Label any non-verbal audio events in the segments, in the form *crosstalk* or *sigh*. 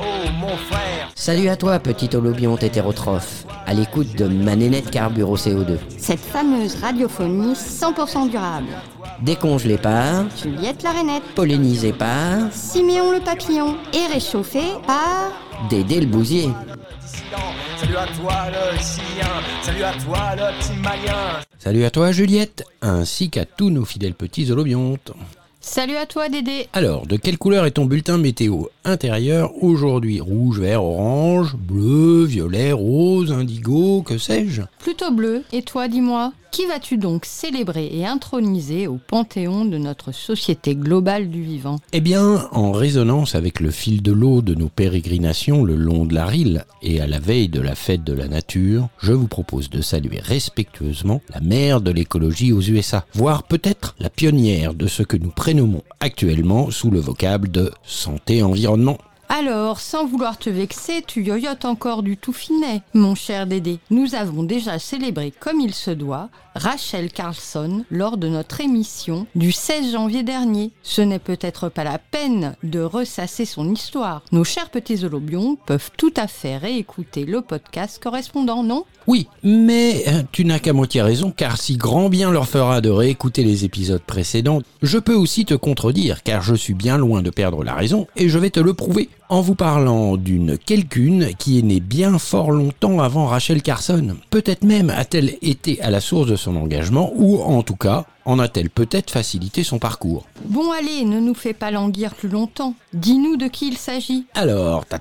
oh mon frère. Salut à toi, petit holobionte hétérotrophe, à l'écoute de ma nénette carbure au CO2. Cette fameuse radiophonie 100% durable. Décongelée par, Juliette la rainette, pollinisée par, Siméon le papillon et réchauffée par... Dédé le bousier. Salut à toi le chien, salut à toi le petit malien. Salut à toi Juliette, ainsi qu'à tous nos fidèles petits holobiontes. Salut à toi Dédé. Alors, de quelle couleur est ton bulletin météo? Intérieur aujourd'hui Rouge, vert, orange, bleu, violet, rose, indigo, que sais-je? Plutôt bleu, et toi dis-moi, qui vas-tu donc célébrer et introniser au panthéon de notre société globale du vivant? Eh bien, en résonance avec le fil de l'eau de nos pérégrinations le long de la Rille et à la veille de la fête de la nature, je vous propose de saluer respectueusement la mère de l'écologie aux USA, voire peut-être la pionnière de ce que nous prénommons actuellement sous le vocable de santé environnement. Alors, sans vouloir te vexer, tu yoyotes encore du tout finet, mon cher Dédé. Nous avons déjà célébré comme il se doit Rachel Carlson lors de notre émission du 16 janvier dernier. Ce n'est peut-être pas la peine de ressasser son histoire. Nos chers petits holobions peuvent tout à fait réécouter le podcast correspondant, non? Oui, mais euh, tu n'as qu'à moitié raison, car si grand bien leur fera de réécouter les épisodes précédents, je peux aussi te contredire, car je suis bien loin de perdre la raison, et je vais te le prouver en vous parlant d'une quelqu'une qui est née bien fort longtemps avant Rachel Carson. Peut-être même a-t-elle été à la source de son engagement, ou en tout cas, en a-t-elle peut-être facilité son parcours. Bon allez, ne nous fais pas languir plus longtemps. Dis-nous de qui il s'agit. Alors, ta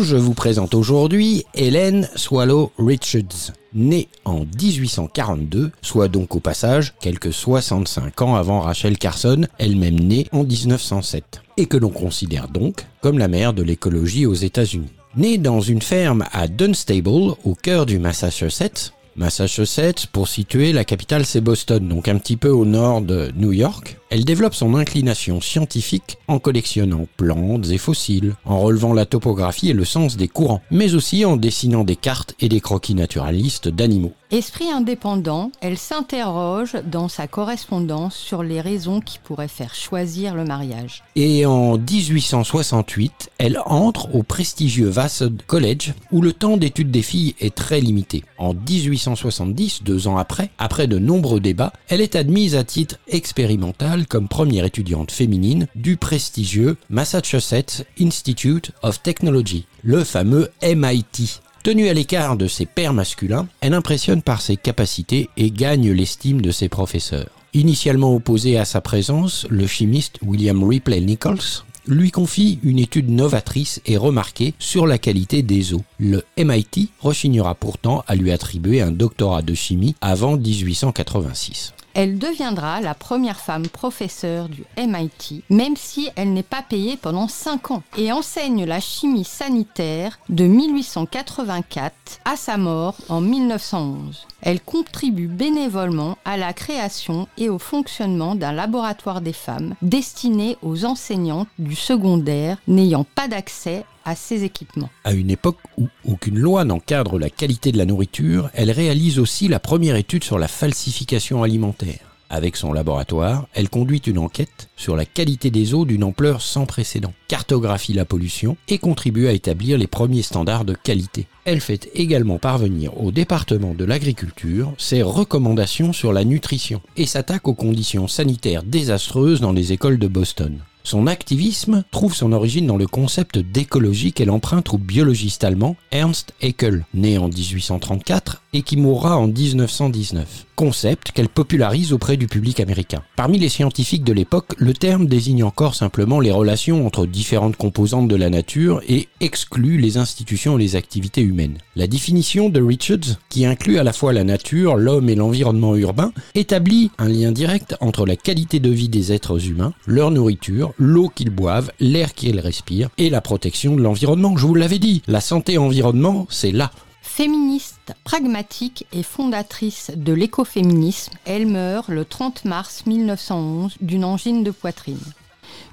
je vous présente aujourd'hui Hélène Swallow Richards, née en 1842, soit donc au passage quelques 65 ans avant Rachel Carson, elle-même née en 1907, et que l'on considère donc comme la mère de l'écologie aux États-Unis. Née dans une ferme à Dunstable, au cœur du Massachusetts, Massachusetts, pour situer la capitale, c'est Boston, donc un petit peu au nord de New York. Elle développe son inclination scientifique en collectionnant plantes et fossiles, en relevant la topographie et le sens des courants, mais aussi en dessinant des cartes et des croquis naturalistes d'animaux. Esprit indépendant, elle s'interroge dans sa correspondance sur les raisons qui pourraient faire choisir le mariage. Et en 1868, elle entre au prestigieux Vassar College, où le temps d'étude des filles est très limité. En 1870, deux ans après, après de nombreux débats, elle est admise à titre expérimental comme première étudiante féminine du prestigieux Massachusetts Institute of Technology, le fameux MIT. Tenue à l'écart de ses pairs masculins, elle impressionne par ses capacités et gagne l'estime de ses professeurs. Initialement opposé à sa présence, le chimiste William Ripley Nichols lui confie une étude novatrice et remarquée sur la qualité des eaux. Le MIT rechignera pourtant à lui attribuer un doctorat de chimie avant 1886. Elle deviendra la première femme professeure du MIT, même si elle n'est pas payée pendant 5 ans, et enseigne la chimie sanitaire de 1884 à sa mort en 1911. Elle contribue bénévolement à la création et au fonctionnement d'un laboratoire des femmes destiné aux enseignantes du secondaire n'ayant pas d'accès à ces équipements. À une époque où aucune loi n'encadre la qualité de la nourriture, elle réalise aussi la première étude sur la falsification alimentaire. Avec son laboratoire, elle conduit une enquête sur la qualité des eaux d'une ampleur sans précédent, cartographie la pollution et contribue à établir les premiers standards de qualité. Elle fait également parvenir au département de l'agriculture ses recommandations sur la nutrition et s'attaque aux conditions sanitaires désastreuses dans les écoles de Boston. Son activisme trouve son origine dans le concept d'écologie qu'elle emprunte au biologiste allemand Ernst Haeckel, né en 1834 et qui mourra en 1919. Concept qu'elle popularise auprès du public américain. Parmi les scientifiques de l'époque, le terme désigne encore simplement les relations entre différentes composantes de la nature et exclut les institutions et les activités humaines. La définition de Richards, qui inclut à la fois la nature, l'homme et l'environnement urbain, établit un lien direct entre la qualité de vie des êtres humains, leur nourriture, l'eau qu'ils boivent, l'air qu'ils respirent et la protection de l'environnement. Je vous l'avais dit, la santé environnement, c'est là. Féministe, pragmatique et fondatrice de l'écoféminisme, elle meurt le 30 mars 1911 d'une angine de poitrine.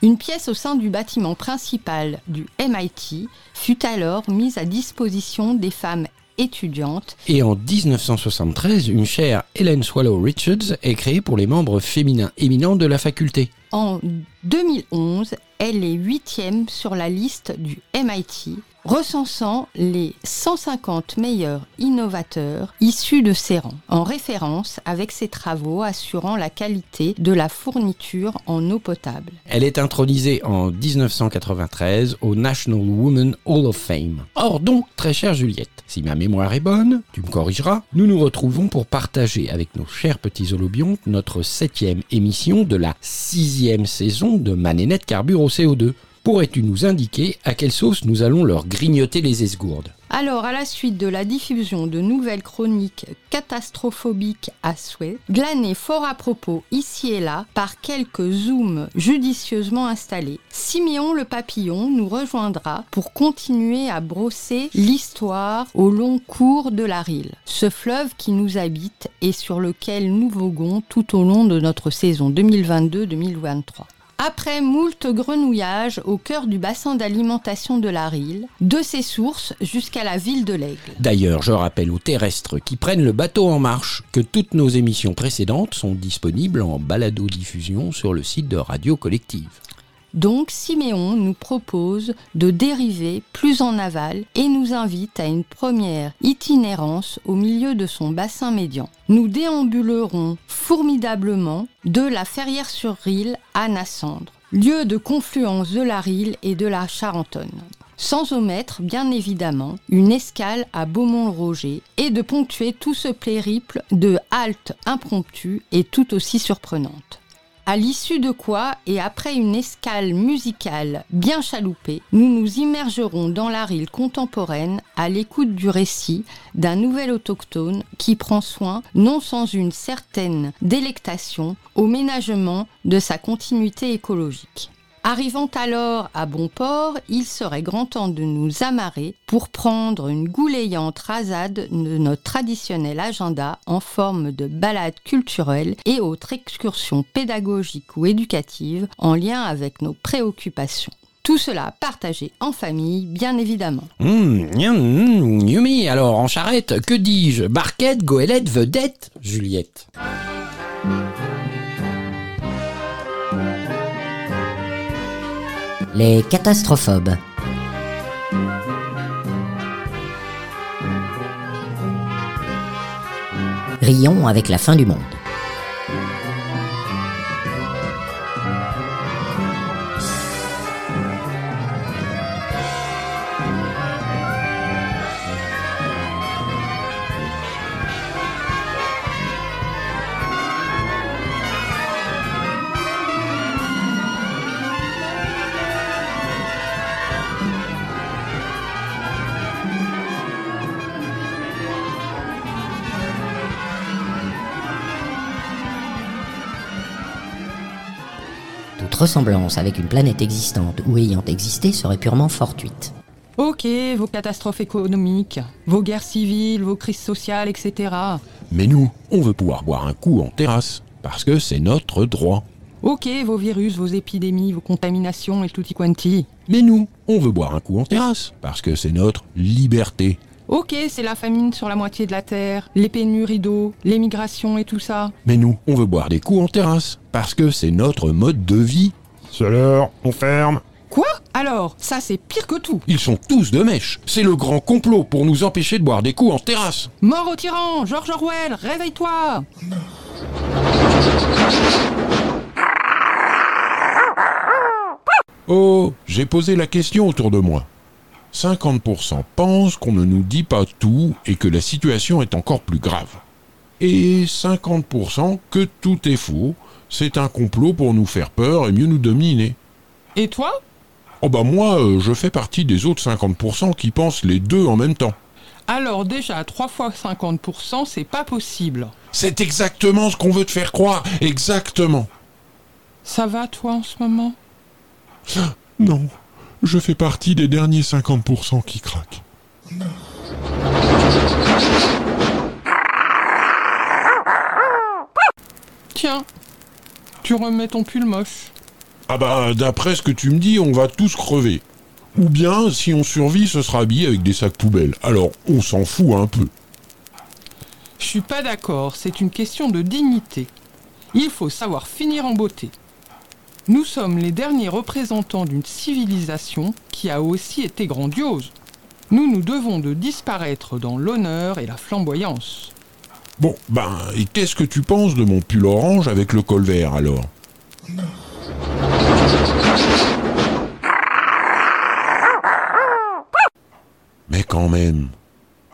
Une pièce au sein du bâtiment principal du MIT fut alors mise à disposition des femmes étudiantes. Et en 1973, une chaire Helen Swallow Richards est créée pour les membres féminins éminents de la faculté. En 2011, elle est huitième sur la liste du MIT, recensant les 150 meilleurs innovateurs issus de ses rangs, en référence avec ses travaux assurant la qualité de la fourniture en eau potable. Elle est intronisée en 1993 au National Women Hall of Fame. Or donc, très chère Juliette, si ma mémoire est bonne, tu me corrigeras, nous nous retrouvons pour partager avec nos chers petits holobiontes notre septième émission de la sixième saison de Manénette Carbure au CO2. Pourrais-tu nous indiquer à quelle sauce nous allons leur grignoter les esgourdes? Alors, à la suite de la diffusion de nouvelles chroniques catastrophobiques à souhait, glanées fort à propos ici et là par quelques zooms judicieusement installés, Siméon le papillon nous rejoindra pour continuer à brosser l'histoire au long cours de la Rille, ce fleuve qui nous habite et sur lequel nous voguons tout au long de notre saison 2022-2023. Après moult grenouillages au cœur du bassin d'alimentation de la Rille, de ses sources jusqu'à la ville de l'Aigle. D'ailleurs, je rappelle aux terrestres qui prennent le bateau en marche que toutes nos émissions précédentes sont disponibles en balado-diffusion sur le site de Radio Collective. Donc Siméon nous propose de dériver plus en aval et nous invite à une première itinérance au milieu de son bassin médian. Nous déambulerons formidablement de la Ferrière-sur-Rille à Nassandre, lieu de confluence de la Rille et de la Charentonne. Sans omettre, bien évidemment, une escale à Beaumont-le-Roger et de ponctuer tout ce périple de haltes impromptues et tout aussi surprenantes. À l'issue de quoi, et après une escale musicale bien chaloupée, nous nous immergerons dans la rille contemporaine à l'écoute du récit d'un nouvel autochtone qui prend soin, non sans une certaine délectation, au ménagement de sa continuité écologique. Arrivant alors à bon port, il serait grand temps de nous amarrer pour prendre une goulayante rasade de notre traditionnel agenda en forme de balade culturelle et autres excursions pédagogiques ou éducatives en lien avec nos préoccupations. Tout cela partagé en famille, bien évidemment. Hum, Yumi, alors en charrette, que dis-je? Barquette, goélette, vedette? Juliette. Les catastроphobes. Rions avec la fin du monde. Toute ressemblance avec une planète existante ou ayant existé serait purement fortuite. Ok, vos catastrophes économiques, vos guerres civiles, vos crises sociales, etc. Mais nous, on veut pouvoir boire un coup en terrasse, parce que c'est notre droit. Ok, vos virus, vos épidémies, vos contaminations et tutti quanti. Mais nous, on veut boire un coup en terrasse, parce que c'est notre liberté. Ok, c'est la famine sur la moitié de la Terre, les pénuries d'eau, l'émigration et tout ça. Mais nous, on veut boire des coups en terrasse, parce que c'est notre mode de vie. C'est l'heure, on ferme. Quoi? Alors, ça c'est pire que tout. Ils sont tous de mèche. C'est le grand complot pour nous empêcher de boire des coups en terrasse. Mort au tyran, George Orwell, réveille-toi Oh, j'ai posé la question autour de moi. 50% pensent qu'on ne nous dit pas tout et que la situation est encore plus grave. Et 50% que tout est faux, c'est un complot pour nous faire peur et mieux nous dominer. Et toi? Oh bah moi, euh, je fais partie des autres 50% qui pensent les deux en même temps. Alors déjà, 3 fois 50%, c'est pas possible. C'est exactement ce qu'on veut te faire croire, exactement. Ça va toi en ce moment? Non, je fais partie des derniers 50% qui craquent. Tiens, tu remets ton pull moche. Ah bah, d'après ce que tu me dis, on va tous crever. Ou bien, si on survit, ce sera habillé avec des sacs poubelles. Alors, on s'en fout un peu. Je suis pas d'accord, c'est une question de dignité. Il faut savoir finir en beauté. Nous sommes les derniers représentants d'une civilisation qui a aussi été grandiose. Nous nous devons de disparaître dans l'honneur et la flamboyance. Bon, ben, et qu'est-ce que tu penses de mon pull orange avec le col vert alors? Mais quand même,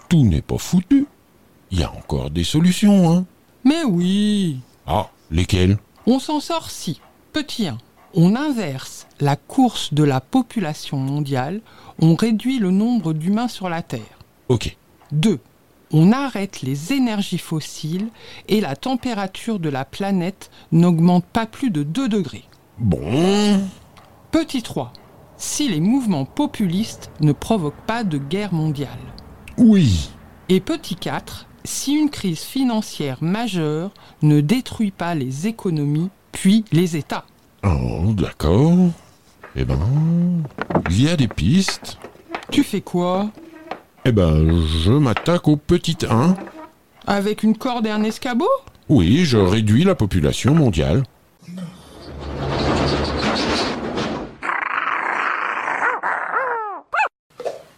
tout n'est pas foutu. Il y a encore des solutions, hein Mais oui, Ah, lesquelles? On s'en sort si. Petit 1. On inverse la course de la population mondiale, on réduit le nombre d'humains sur la Terre. Ok. 2. On arrête les énergies fossiles et la température de la planète n'augmente pas plus de 2 degrés. Bon. Petit 3. Si les mouvements populistes ne provoquent pas de guerre mondiale. Oui. Et petit 4. Si une crise financière majeure ne détruit pas les économies puis les États. Oh, d'accord. Eh ben, il y a des pistes. Tu fais quoi? Eh ben, je m'attaque au petit 1. Avec une corde et un escabeau? Oui, je réduis la population mondiale.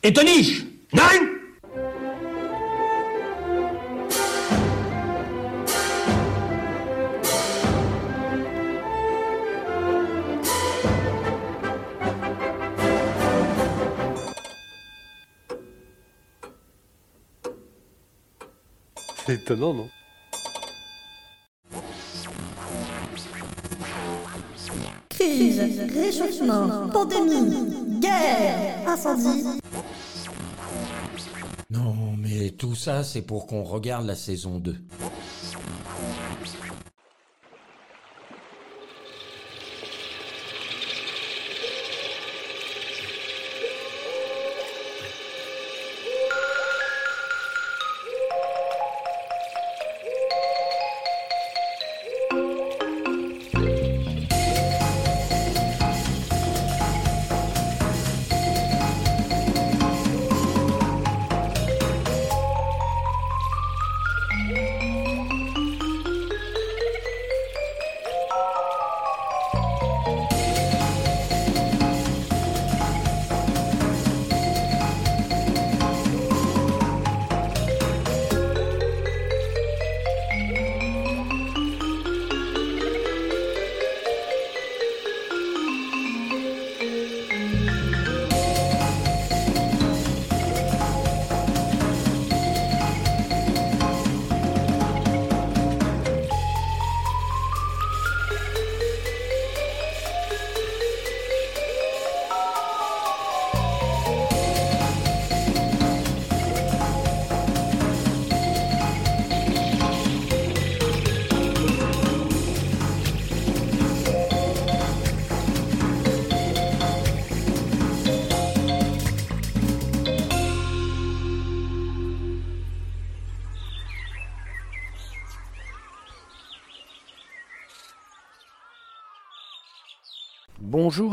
Et Toniche Nine? C'est étonnant, non Crise, réchauffement, pandémie, guerre, incendie. Non, mais tout ça, c'est pour qu'on regarde la saison 2.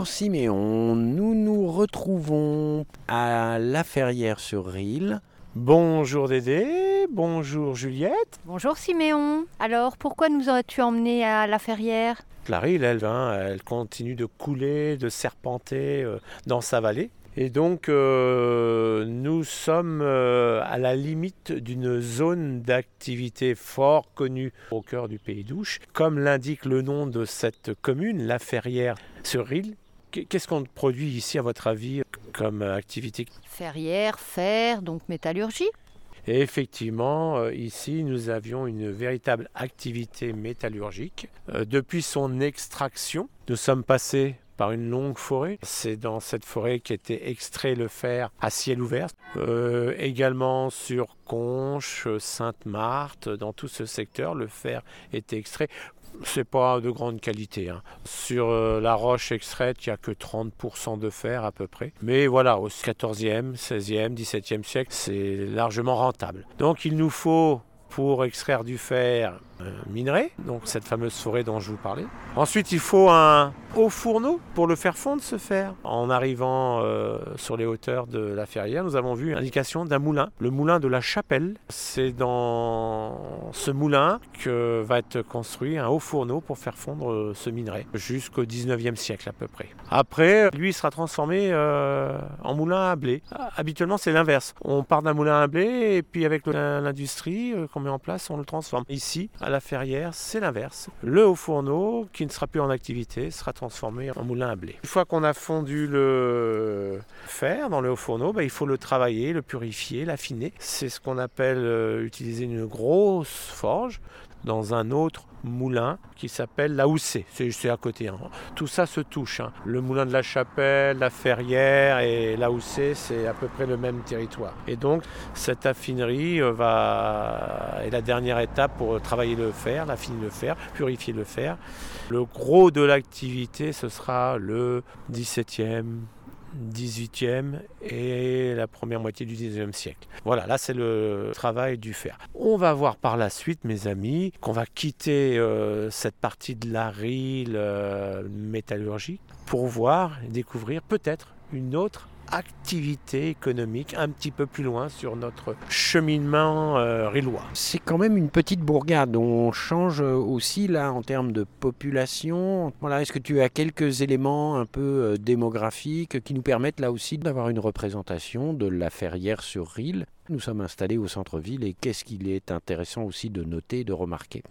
Bonjour Siméon, nous nous retrouvons à La Ferrière-sur-Rille. Bonjour Dédé, bonjour Juliette. Bonjour Siméon. Alors, pourquoi nous as-tu emmenés à La Ferrière? La Rille, elle, hein, elle continue de couler, de serpenter euh, dans sa vallée. Et donc, euh, nous sommes euh, à la limite d'une zone d'activité fort connue au cœur du pays d'Ouche. Comme l'indique le nom de cette commune, La Ferrière sur Rille, qu'est-ce qu'on produit ici, à votre avis, comme activité? Ferrière, fer, donc métallurgie. Et effectivement, euh, ici, nous avions une véritable activité métallurgique. Euh, depuis son extraction, nous sommes passés par une longue forêt. C'est dans cette forêt qu'était extrait le fer à ciel ouvert. Euh, également sur Conches, Sainte-Marthe, dans tout ce secteur, le fer était extrait. C'est pas de grande qualité. hein. Sur euh, la roche extraite, il n'y a que 30% de fer à peu près. Mais voilà, au 14e, 16e, 17e siècle, c'est largement rentable. Donc il nous faut pour extraire du fer minerai, donc cette fameuse forêt dont je vous parlais. Ensuite, il faut un haut fourneau pour le faire fondre ce fer. En arrivant euh, sur les hauteurs de la Ferrière, nous avons vu l'indication d'un moulin, le moulin de la Chapelle. C'est dans ce moulin que va être construit un haut fourneau pour faire fondre euh, ce minerai jusqu'au 19e siècle à peu près. Après, lui, sera transformé euh, en moulin à blé. Habituellement, c'est l'inverse. On part d'un moulin à blé et puis avec l'industrie qu'on met en place, on le transforme. Ici, Ferrière, c'est l'inverse. Le haut fourneau, qui ne sera plus en activité, sera transformé en moulin à blé. Une fois qu'on a fondu le fer dans le haut fourneau, bah, il faut le travailler, le purifier, l'affiner. C'est ce qu'on appelle euh, utiliser une grosse forge dans un autre moulin qui s'appelle la Houssée. C'est à côté. Hein. Tout ça se touche. Hein. Le moulin de la Chapelle, la Ferrière et la Houssée, c'est à peu près le même territoire. Et donc, cette affinerie euh, va... est la dernière étape pour travailler le fer, l'affiner le fer, purifier le fer. Le gros de l'activité, ce sera le 17e, 18e et la première moitié du 19e siècle. Voilà, là c'est le travail du fer. On va voir par la suite, mes amis, qu'on va quitter euh, cette partie de la rille euh, métallurgique pour voir et découvrir peut-être une autre activité économique un petit peu plus loin sur notre cheminement euh, rillois. C'est quand même une petite bourgade. On change aussi là en termes de population. Voilà, est-ce que tu as quelques éléments un peu euh, démographiques qui nous permettent là aussi d'avoir une représentation de la ferrière sur Rille Nous sommes installés au centre-ville et qu'est-ce qu'il est intéressant aussi de noter, de remarquer?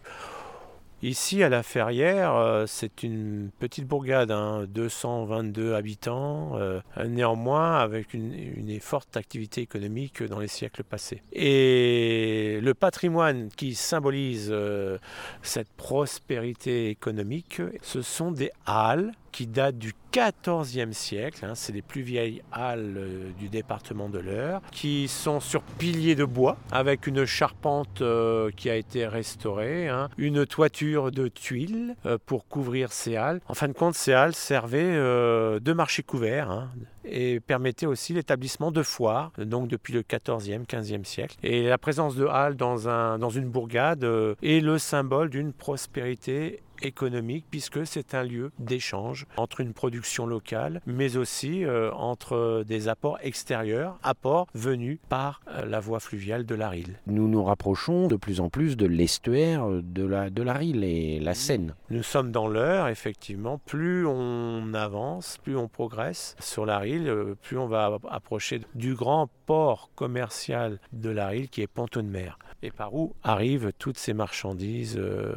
Ici, à la Ferrière, euh, c'est une petite bourgade, 222 hein, habitants, euh, néanmoins avec une, forte activité économique dans les siècles passés. Et le patrimoine qui symbolise euh, cette prospérité économique, ce sont des halles qui datent du XIVe siècle. Hein, c'est les plus vieilles halles euh, du département de l'Eure, qui sont sur piliers de bois, avec une charpente euh, qui a été restaurée, hein, une toiture de tuiles euh, pour couvrir ces halles. En fin de compte, ces halles servaient de marché couvert hein, et permettaient aussi l'établissement de foires, donc depuis le XIVe, XVe siècle. Et la présence de halles dans, un, dans une bourgade est le symbole d'une prospérité économique puisque c'est un lieu d'échange entre une production locale mais aussi euh, entre des apports extérieurs, apports venus par euh, la voie fluviale de la Rille. Nous nous rapprochons de plus en plus de l'estuaire de la, de la Rille et la Seine. Nous sommes dans l'heure, effectivement. Plus on avance, plus on progresse sur la Rille, euh, plus on va approcher du grand port commercial de la Rille qui est Ponton de Mer et par où arrivent toutes ces marchandises euh,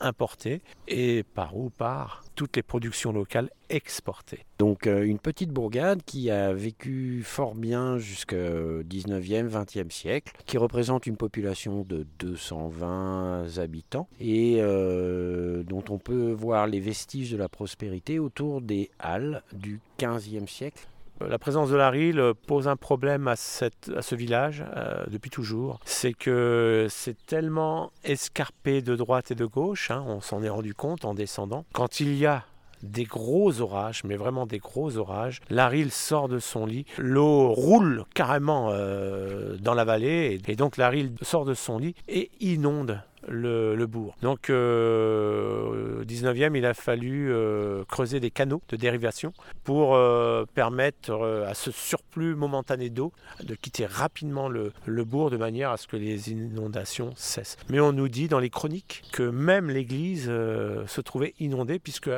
importées et par où partent toutes les productions locales exportées? Donc euh, une petite bourgade qui a vécu fort bien jusqu'au 19e, 20e siècle, qui représente une population de 220 habitants et euh, dont on peut voir les vestiges de la prospérité autour des halles du 15e siècle la présence de la Rille pose un problème à, ce village euh, depuis toujours. C'est que c'est tellement escarpé de droite et de gauche, hein, on s'en est rendu compte en descendant. Quand il y a des gros orages, mais vraiment des gros orages. La Rille sort de son lit, l'eau roule carrément euh, dans la vallée, et, donc la Rille sort de son lit et inonde le, bourg. Donc euh, au 19e, il a fallu euh, creuser des canaux de dérivation pour euh, permettre à ce surplus momentané d'eau de quitter rapidement le, bourg de manière à ce que les inondations cessent. Mais on nous dit dans les chroniques que même l'église se trouvait inondée puisque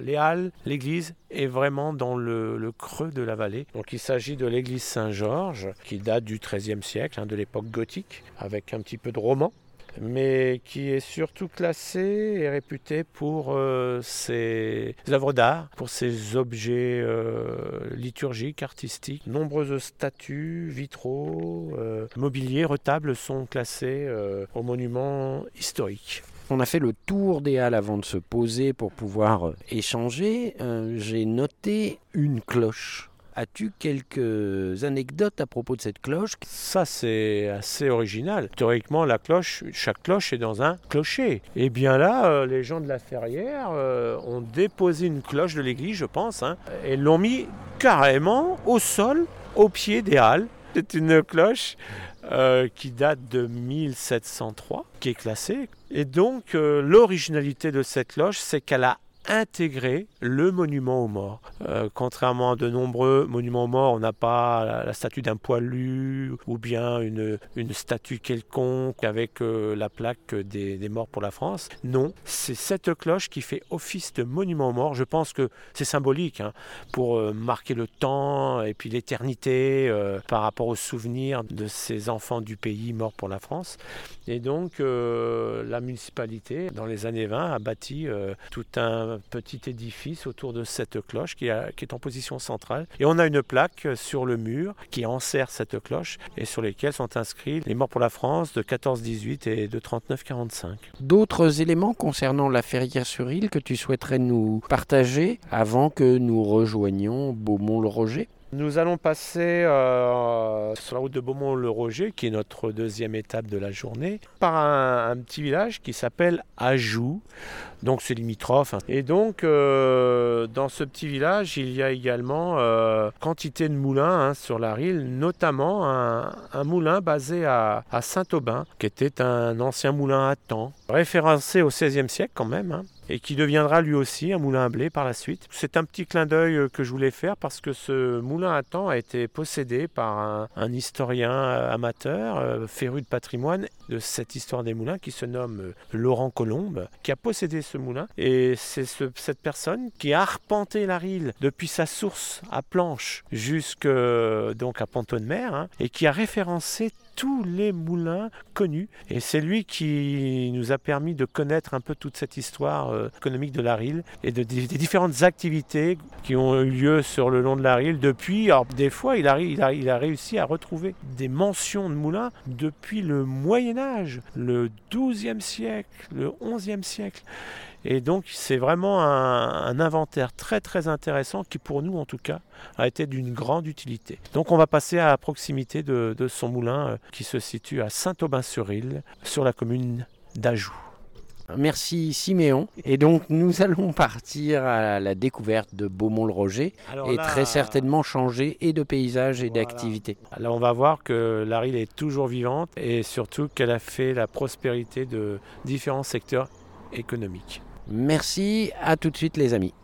les halles, l'église est vraiment dans le, le, creux de la vallée. Donc il s'agit de l'église Saint-Georges qui date du XIIIe siècle, hein, de l'époque gothique, avec un petit peu de roman mais qui est surtout classé et réputé pour euh, ses œuvres d'art, pour ses objets euh, liturgiques, artistiques. Nombreuses statues, vitraux, euh, mobiliers, retables sont classés au monument historique. On a fait le tour des halles avant de se poser pour pouvoir échanger. J'ai noté une cloche As-tu quelques anecdotes à propos de cette cloche? Ça, c'est assez original. Théoriquement, chaque cloche est dans un clocher. Et eh bien là, euh, les gens de la Ferrière euh, ont déposé une cloche de l'église, je pense, hein, et l'ont mis carrément au sol, au pied des halles. C'est une cloche euh, qui date de 1703, qui est classée. Et donc l'originalité de cette cloche, c'est qu'elle a intégrer le monument aux morts. Euh, contrairement à de nombreux monuments aux morts, on n'a pas la, statue d'un poilu ou bien une, une statue quelconque avec euh, la plaque des, des, morts pour la France. Non, c'est cette cloche qui fait office de monument aux morts. Je pense que c'est symbolique hein, pour euh, marquer le temps et puis l'éternité par rapport aux souvenirs de ces enfants du pays morts pour la France. Et donc la municipalité, dans les années 20, a bâti tout un petit édifice autour de cette cloche qui, est en position centrale. Et on a une plaque sur le mur qui enserre cette cloche et sur lesquelles sont inscrits les morts pour la France de 14-18 et de 39-45. D'autres éléments concernant la Ferrière-sur-Île que tu souhaiterais nous partager avant que nous rejoignions Beaumont-le-Roger? Nous allons passer euh, sur la route de Beaumont-le-Roger, qui est notre deuxième étape de la journée, par un, petit village qui s'appelle Ajou. Donc c'est limitrophe. Et donc euh, dans ce petit village, il y a également euh, quantité de moulins hein, sur la Rille, notamment un, moulin basé à, à Saint-Aubin, qui était un ancien moulin à temps, référencé au XVIe siècle quand même. Hein et qui deviendra lui aussi un moulin à blé par la suite. C'est un petit clin d'œil que je voulais faire parce que ce moulin à temps a été possédé par un, historien amateur, euh, féru de patrimoine de cette histoire des moulins qui se nomme euh, Laurent Colombe, qui a possédé ce moulin. Et c'est ce, cette personne qui a arpenté la Rille depuis sa source à Planche jusque donc à Ponto de Mer hein, et qui a référencé tous les moulins connus. Et c'est lui qui nous a permis de connaître un peu toute cette histoire euh, économique de la Rille et de, des, différentes activités qui ont eu lieu sur le long de la Rille depuis. Alors, des fois, il a, il, a, réussi à retrouver des mentions de moulins depuis le Moyen Âge, le XIIe siècle, le XIe siècle. Et donc c'est vraiment un, un, inventaire très très intéressant qui pour nous en tout cas a été d'une grande utilité. Donc on va passer à proximité de, de son moulin euh, qui se situe à Saint-Aubin-sur-Île sur la commune d'Ajou. Merci Siméon. Et donc nous *laughs* allons partir à la découverte de Beaumont-le-Roger et là, très certainement changer et de paysage et voilà. d'activité. Là on va voir que la Rille est toujours vivante et surtout qu'elle a fait la prospérité de différents secteurs économiques. Merci, à tout de suite les amis.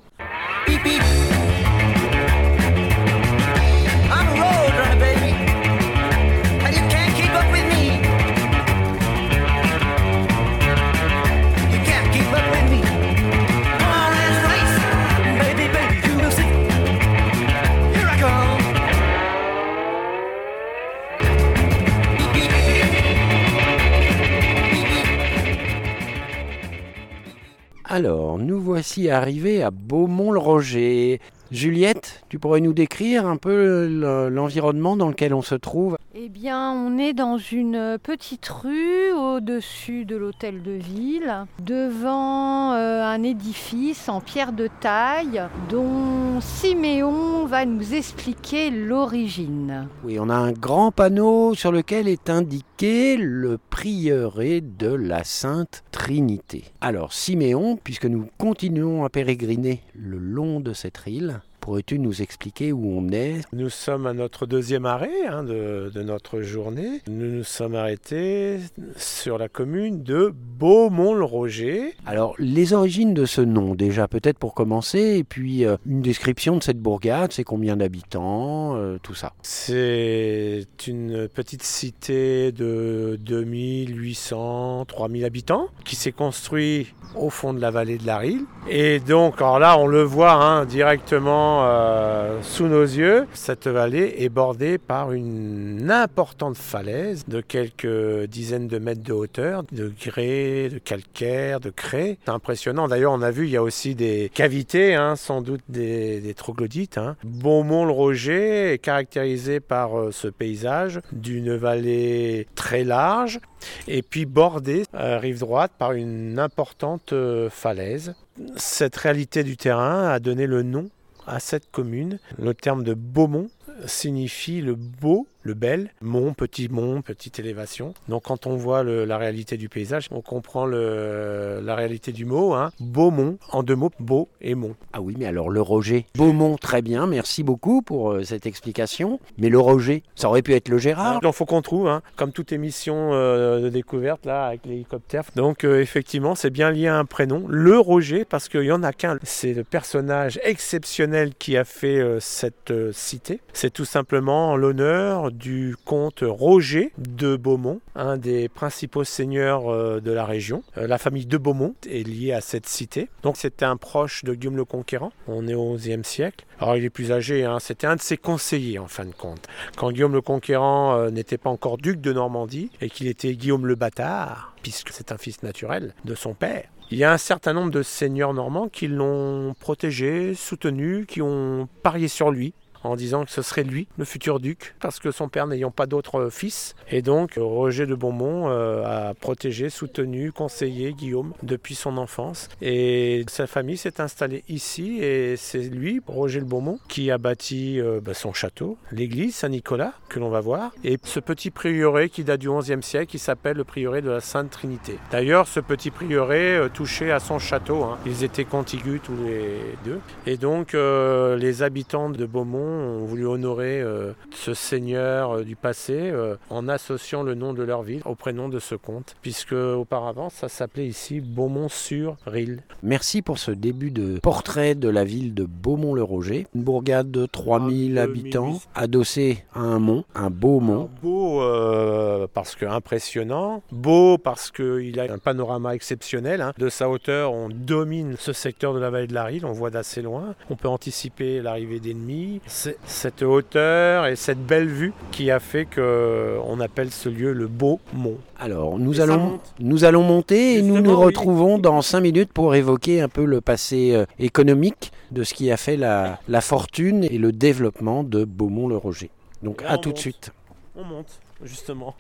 Alors, nous voici arrivés à Beaumont-le-Roger. Juliette, tu pourrais nous décrire un peu l'environnement dans lequel on se trouve? Eh bien, on est dans une petite rue au-dessus de l'hôtel de ville, devant euh, un édifice en pierre de taille dont Siméon va nous expliquer l'origine. Oui, on a un grand panneau sur lequel est indiqué le prieuré de la Sainte Trinité. Alors, Siméon, puisque nous continuons à pérégriner le long de cette île, Pourrais-tu nous expliquer où on est? Nous sommes à notre deuxième arrêt hein, de, de, notre journée. Nous nous sommes arrêtés sur la commune de Beaumont-le-Roger. Alors, les origines de ce nom, déjà, peut-être pour commencer, et puis euh, une description de cette bourgade, c'est combien d'habitants, euh, tout ça? C'est une petite cité de 2800, 3000 habitants qui s'est construite au fond de la vallée de la Rille. Et donc, alors là, on le voit hein, directement euh, sous nos yeux. Cette vallée est bordée par une importante falaise de quelques dizaines de mètres de hauteur, de grès, de calcaire, de craie. C'est impressionnant. D'ailleurs, on a vu, il y a aussi des cavités, hein, sans doute des, troglodytes. Hein. Beaumont-le-Roger est caractérisé par euh, ce paysage d'une vallée très large et puis bordée, euh, rive droite, par une importante euh, falaise. Cette réalité du terrain a donné le nom à cette commune. Le terme de Beaumont signifie le beau, le bel, mont, petit mont, petite élévation. Donc quand on voit le- la réalité du paysage, on comprend le- la réalité du mot. Hein. Beau mont, en deux mots, beau et mont. Ah oui, mais alors le Roger. Beaumont, très bien, merci beaucoup pour euh, cette explication. Mais le Roger, ça aurait pu être le Gérard. Il en faut qu'on trouve, hein, comme toute émission euh, de découverte là avec l'hélicoptère. Donc euh, effectivement, c'est bien lié à un prénom, le Roger, parce qu'il y en a qu'un. C'est le personnage exceptionnel qui a fait cette cité. C'est tout simplement en l'honneur du comte Roger de Beaumont, un des principaux seigneurs euh, de la région. Euh, la famille de Beaumont est liée à cette cité. Donc c'était un proche de Guillaume le Conquérant. On est au XIe siècle. Alors il est plus âgé, hein, c'était un de ses conseillers en fin de compte quand Guillaume le Conquérant euh, n'était pas encore duc de Normandie et qu'il était Guillaume le Bâtard, puisque c'est un fils naturel de son père. Il y a un certain nombre de seigneurs normands qui l'ont protégé, soutenu, qui ont parié sur lui en disant que ce serait lui, le futur duc, parce que son père n'ayant pas d'autre euh, fils. Et donc euh, Roger de Beaumont euh, a protégé, soutenu, conseillé Guillaume depuis son enfance. Et sa famille s'est installée ici et c'est lui, Roger de Beaumont, qui a bâti bah, son château, l'église Saint-Nicolas, que l'on va voir, et ce petit prieuré qui date du XIe siècle, qui s'appelle le prieuré de la Sainte Trinité. D'ailleurs, ce petit prieuré touchait à son château. hein. Ils étaient contigus tous les deux. Et donc, les habitants de Beaumont ont voulu honorer euh, ce seigneur euh, du passé euh, en associant le nom de leur ville au prénom de ce comte, puisque auparavant, ça s'appelait ici Beaumont-sur-Rille. Merci pour ce début de portrait de la ville de Beaumont-le-Roger. Une bourgade de 3000 habitants, adossée à un mont, un beau mont. Beau euh, parce que impressionnant, beau parce qu'il a un panorama exceptionnel. hein. De sa hauteur, on domine ce secteur de la vallée de la Rille, on voit d'assez loin. On peut anticiper l'arrivée d'ennemis. C'est cette hauteur et cette belle vue qui a fait qu'on appelle ce lieu le Beau Mont. Alors, nous Et allons, nous allons monter et nous nous oui. retrouvons dans 5 minutes pour évoquer un peu le passé euh, économique de ce qui a fait la, la fortune et le développement de Beaumont-le-Roger. Donc, à tout de suite. On monte, justement.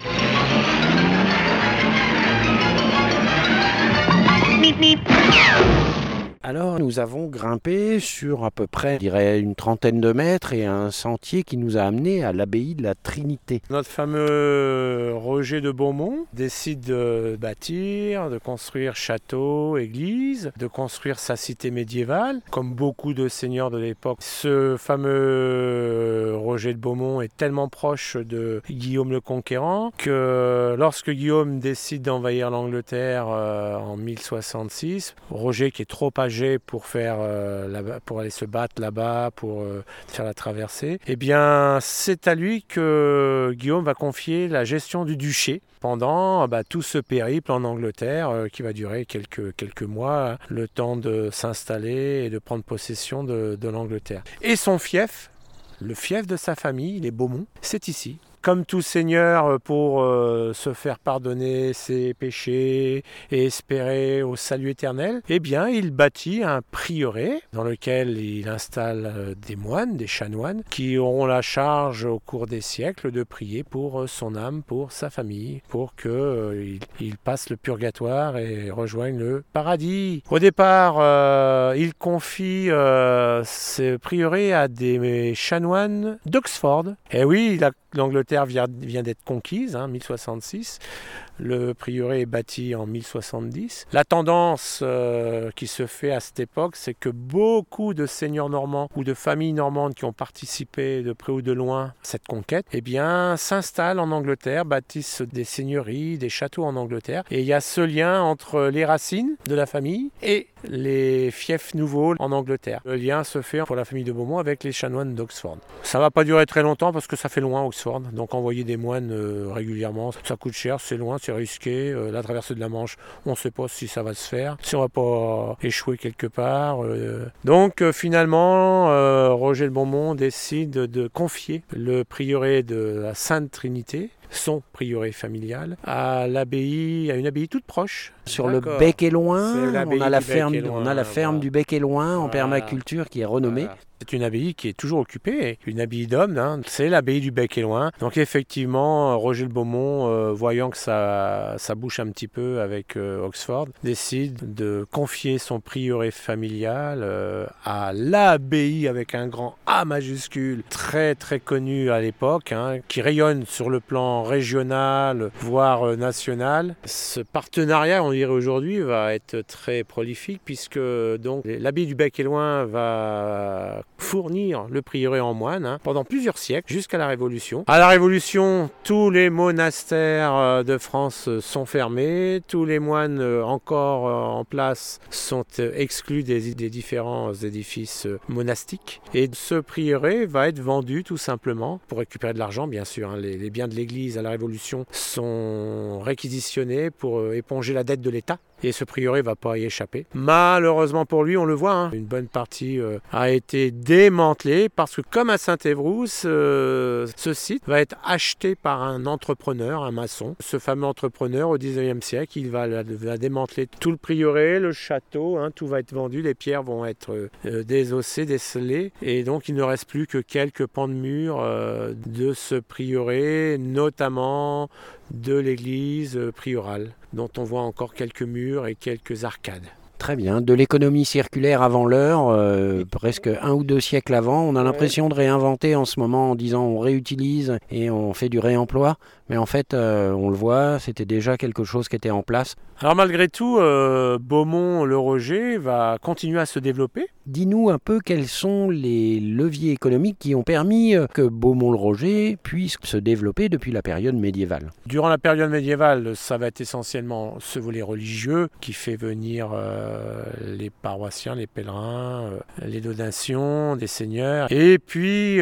Alors, nous avons grimpé sur à peu près, je une trentaine de mètres et un sentier qui nous a amené à l'abbaye de la Trinité. Notre fameux Roger de Beaumont décide de bâtir, de construire château, église, de construire sa cité médiévale, comme beaucoup de seigneurs de l'époque. Ce fameux Roger de Beaumont est tellement proche de Guillaume le Conquérant que lorsque Guillaume décide d'envahir l'Angleterre euh, en 1066, Roger qui est trop euh, pour aller se battre là-bas, pour euh, faire la traversée, eh bien c'est à lui que Guillaume va confier la gestion du duché pendant bah, tout ce périple en Angleterre euh, qui va durer quelques, quelques mois, le temps de s'installer et de prendre possession de l'Angleterre. Et son fief, le fief de sa famille, les Beaumont, c'est ici. Comme tout seigneur, euh, pour euh, se faire pardonner ses péchés et espérer au salut éternel, eh bien, il bâtit un prieuré dans lequel il installe euh, des moines, des chanoines, qui auront la charge au cours des siècles de prier pour son âme, pour sa famille, pour que il, il passe le purgatoire et rejoigne le paradis. Au départ, il confie ce prieuré à des chanoines d'Oxford. Et oui, la- l'Angleterre vient, d'être conquise, hein, 1066. Le prieuré est bâti en 1070. La tendance euh, qui se fait à cette époque, c'est que beaucoup de seigneurs normands ou de familles normandes qui ont participé de près ou de loin à cette conquête, eh bien, s'installent en Angleterre, bâtissent des seigneuries, des châteaux en Angleterre. Et il y a ce lien entre les racines de la famille et les fiefs nouveaux en Angleterre. Le lien se fait pour la famille de Beaumont avec les chanoines d'Oxford. Ça va pas durer très longtemps parce que ça fait loin Oxford. Donc envoyer des moines euh, régulièrement, ça coûte cher, c'est loin, c'est risqué. Euh, la traversée de la Manche, on ne sait pas si ça va se faire, si on va pas échouer quelque part. euh. Donc finalement, Roger de Beaumont décide de confier le prieuré de la Sainte Trinité son prieuré familial à l'abbaye, à une abbaye toute proche. Sur le bec et loin, on a la ferme, et Loin, on a la ferme voilà. du bec et loin en Voilà. permaculture qui est renommée. Voilà. C'est une abbaye qui est toujours occupée, une abbaye d'hommes, hein. c'est l'abbaye du Bec et Loin. Donc effectivement, Roger de Beaumont, euh, voyant que ça, ça bouche un petit peu avec euh, Oxford, décide de confier son prieuré familial euh, à l'abbaye avec un grand A majuscule, très très connu à l'époque, hein, qui rayonne sur le plan régional, voire euh, national. Ce partenariat, on dirait aujourd'hui, va être très prolifique puisque donc l'abbaye du Bec et Loin va fournir le prieuré en moine hein, pendant plusieurs siècles jusqu'à la Révolution. À la Révolution, tous les monastères euh, de France sont fermés, tous les moines euh, encore en place sont exclus des, différents édifices monastiques. Et ce prieuré va être vendu tout simplement pour récupérer de l'argent, bien sûr. hein. Les biens de l'Église à la Révolution sont réquisitionnés pour euh, éponger la dette de l'État. Et ce prieuré va pas y échapper. Malheureusement pour lui, on le voit, hein, une bonne partie euh, a été démantelée parce que comme à Saint-Évroux, ce, ce site va être acheté par un entrepreneur, un maçon. Ce fameux entrepreneur au 19e siècle, il va, démanteler tout le prieuré, le château, hein, tout va être vendu, les pierres vont être euh, désossées, décelées, et donc il ne reste plus que quelques pans de mur euh, de ce prieuré, notamment de l'église euh, priorale, dont on voit encore quelques murs et quelques arcades. Très bien, de l'économie circulaire avant l'heure, euh, presque un ou deux siècles avant. On a l'impression de réinventer en ce moment en disant on réutilise et on fait du réemploi. Mais en fait, euh, on le voit, c'était déjà quelque chose qui était en place. Alors malgré tout, euh, Beaumont-le-Roger va continuer à se développer. Dis-nous un peu quels sont les leviers économiques qui ont permis euh, que Beaumont-le-Roger puisse se développer depuis la période médiévale. Durant la période médiévale, ça va être essentiellement ce volet religieux qui fait venir euh, les paroissiens, les pèlerins, les donations des seigneurs. Et puis,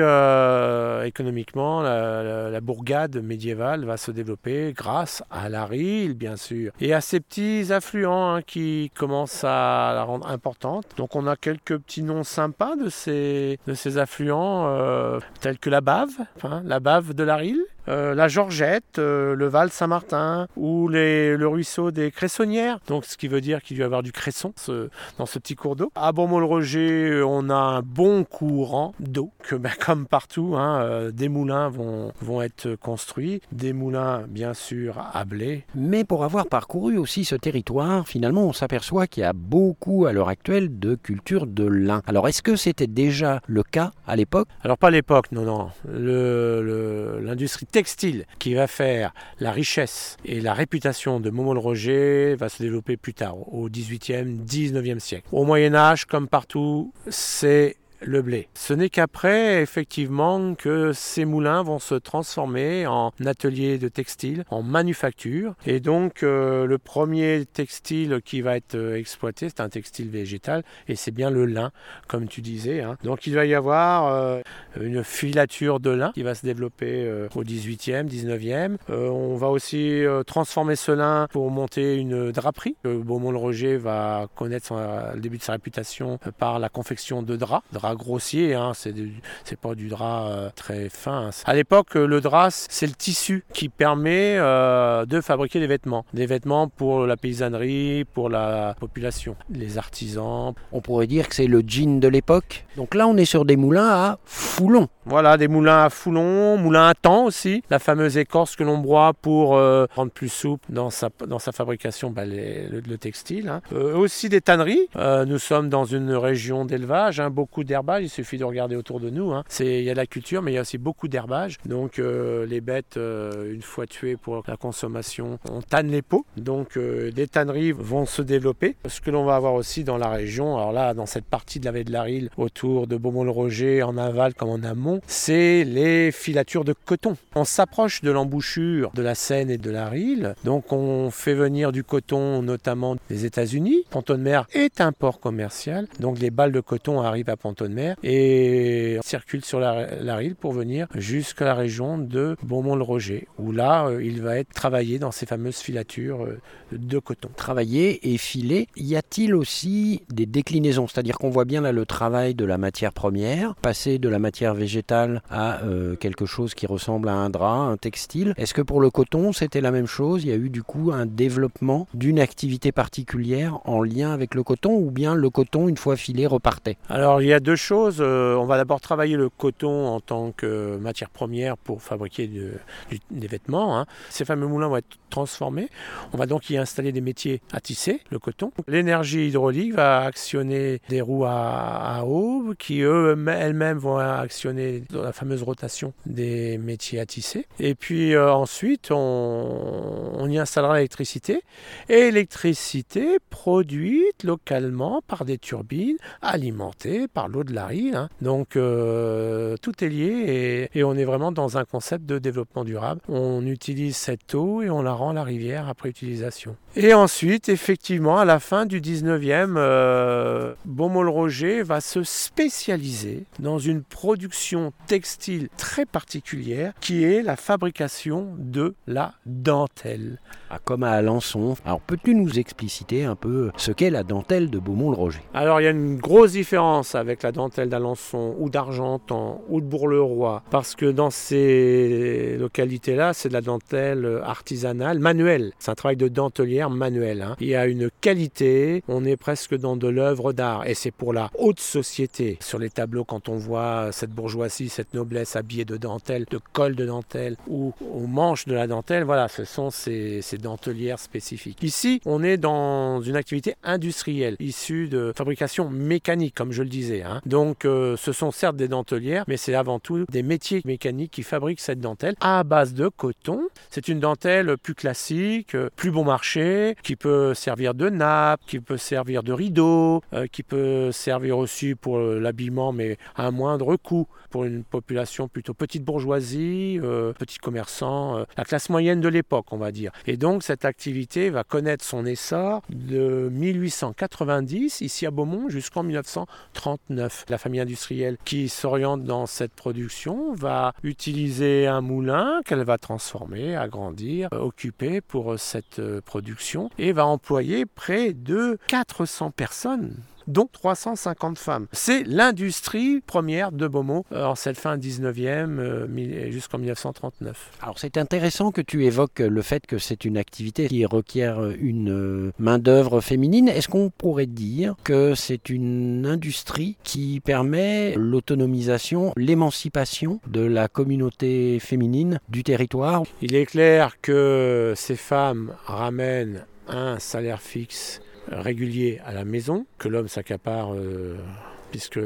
économiquement, la, la- la bourgade médiévale va se développer grâce à la Rille, bien sûr, et à ces petits affluents hein, qui commencent à la rendre importante. Donc, on a quelques petits noms sympas de ces, de ces affluents, euh, tels que la Bave, hein, la Bave de la Rille. Euh, la Georgette, euh, le Val Saint-Martin ou les- le ruisseau des Cressonnières, donc ce qui veut dire qu'il doit y avoir du cresson ce- dans ce petit cours d'eau. À Beaumont-le-Roger, on a un bon courant d'eau, que ben, comme partout, hein, euh, des moulins vont, vont être construits, des moulins bien sûr à blé. Mais pour avoir parcouru aussi ce territoire, finalement, on s'aperçoit qu'il y a beaucoup à l'heure actuelle de culture de lin. Alors, est-ce que c'était déjà le cas à l'époque? Alors pas à l'époque, non, non. Le- le- L'industrie textile qui va faire la richesse et la réputation de Beaumont-le-Roger va se développer plus tard, au 18e, 19e siècle. Au Moyen Âge, comme partout, c'est le blé. Ce n'est qu'après, effectivement, que ces moulins vont se transformer en ateliers de textile, en manufacture. Et donc, euh, le premier textile qui va être euh, exploité, c'est un textile végétal, et c'est bien le lin, comme tu disais. hein. Donc, il va y avoir euh, une filature de lin qui va se développer au 18e, 19e. Euh, on va aussi transformer ce lin pour monter une draperie. Beaumont-le-Roger va connaître le début de sa réputation par la confection de draps, draps grossiers, hein, c'est pas du drap euh, très fin. hein. À l'époque, euh, le drap, c'est le tissu qui permet euh, de fabriquer des vêtements. Des vêtements pour la paysannerie, pour la population, les artisans. On pourrait dire que c'est le jean de l'époque. Donc là, on est sur des moulins à foulon. Voilà, des moulins à foulon, moulins à temps aussi. La fameuse écorce que l'on broie pour euh, rendre plus souple dans sa, dans sa fabrication bah, les- le, le textile. hein. Aussi des tanneries. Nous sommes dans une région d'élevage, hein, beaucoup Il suffit de regarder autour de nous. hein. Il y a de la culture, mais il y a aussi beaucoup d'herbage. Donc euh, les bêtes, euh, une fois tuées pour la consommation, on tanne les peaux. Donc euh, des tanneries vont se développer. Ce que l'on va avoir aussi dans la région, alors là, dans cette partie de la vallée de la Rille, autour de Beaumont-le-Roger, en aval comme en amont, c'est les filatures de coton. On s'approche de l'embouchure de la Seine et de la Rille, donc on fait venir du coton notamment des États-Unis. Pont-de-Mer est un port commercial, donc les balles de coton arrivent à Pont-de-Mer et circulent sur la, la Rille pour venir jusqu'à la région de Beaumont-le-Roger, où là, euh, il va être travaillé dans ces fameuses filatures euh, de coton. Travailler et filer. Y a-t-il aussi des déclinaisons? C'est-à-dire qu'on voit bien là le travail de la matière première, passer de la matière végétale à euh, quelque chose qui ressemble à un drap, un textile. Est-ce que pour le coton, c'était la même chose? Il y a eu du coup un développement d'une activité particulière en lien avec le coton ou bien le coton, une fois filé, repartait? Alors il y a deux deux choses. Euh, on va d'abord travailler le coton en tant que matière première pour fabriquer des vêtements. hein. Ces fameux moulins vont être transformés. On va donc y installer des métiers à tisser, le coton. L'énergie hydraulique va actionner des roues à, à eau qui elles-mêmes vont actionner la fameuse rotation des métiers à tisser. Et puis euh, ensuite, on, on y installera l'électricité. Et l'électricité produite localement par des turbines alimentées par l'eau de la rive. hein. Donc euh, tout est lié et, et on est vraiment dans un concept de développement durable. On utilise cette eau et on la rend la rivière après utilisation. Et ensuite, effectivement, à la fin du 19e, euh, Beaumont-le-Roger va se spécialiser dans une production textile très particulière qui est la fabrication de la dentelle. Ah, comme à Alençon. Alors peux-tu nous expliciter un peu ce qu'est la dentelle de Beaumont-le-Roger Alors il y a une grosse différence avec la dentelle d'Alençon ou d'Argentan ou de Bourg-le-Roi parce que dans ces localités-là, c'est de la dentelle artisanale, manuelle. C'est un travail de dentelière manuel. hein. Il y a une qualité, on est presque dans de l'œuvre d'art et c'est pour la haute société. Sur les tableaux, quand on voit cette bourgeoisie, cette noblesse habillée de dentelle, de col de dentelle ou aux manches de la dentelle, voilà, ce sont ces, ces dentelières spécifiques. Ici, on est dans une activité industrielle issue de fabrication mécanique, comme je le disais. hein. Donc, euh, ce sont certes des dentelières, mais c'est avant tout des métiers mécaniques qui fabriquent cette dentelle à base de coton. C'est une dentelle plus classique, euh, plus bon marché, qui peut servir de nappe, qui peut servir de rideau, euh, qui peut servir aussi pour euh, l'habillement, mais à un moindre coût, pour une population plutôt petite bourgeoisie, euh, petits commerçants, euh, la classe moyenne de l'époque, on va dire. Et donc, cette activité va connaître son essor de 1890, ici à Beaumont, jusqu'en 1939. La famille industrielle qui s'oriente dans cette production va utiliser un moulin qu'elle va transformer, agrandir, euh, occuper pour cette production et va employer près de 400 personnes dont 350 femmes. C'est l'industrie première de Beaumont euh, en cette fin 19e euh, jusqu'en 1939. Alors c'est intéressant que tu évoques le fait que c'est une activité qui requiert une euh, main-d'œuvre féminine. Est-ce qu'on pourrait dire que c'est une industrie qui permet l'autonomisation, l'émancipation de la communauté féminine du territoire? Il est clair que ces femmes ramènent un salaire fixe régulier à la maison, que l'homme s'accapare euh, puisque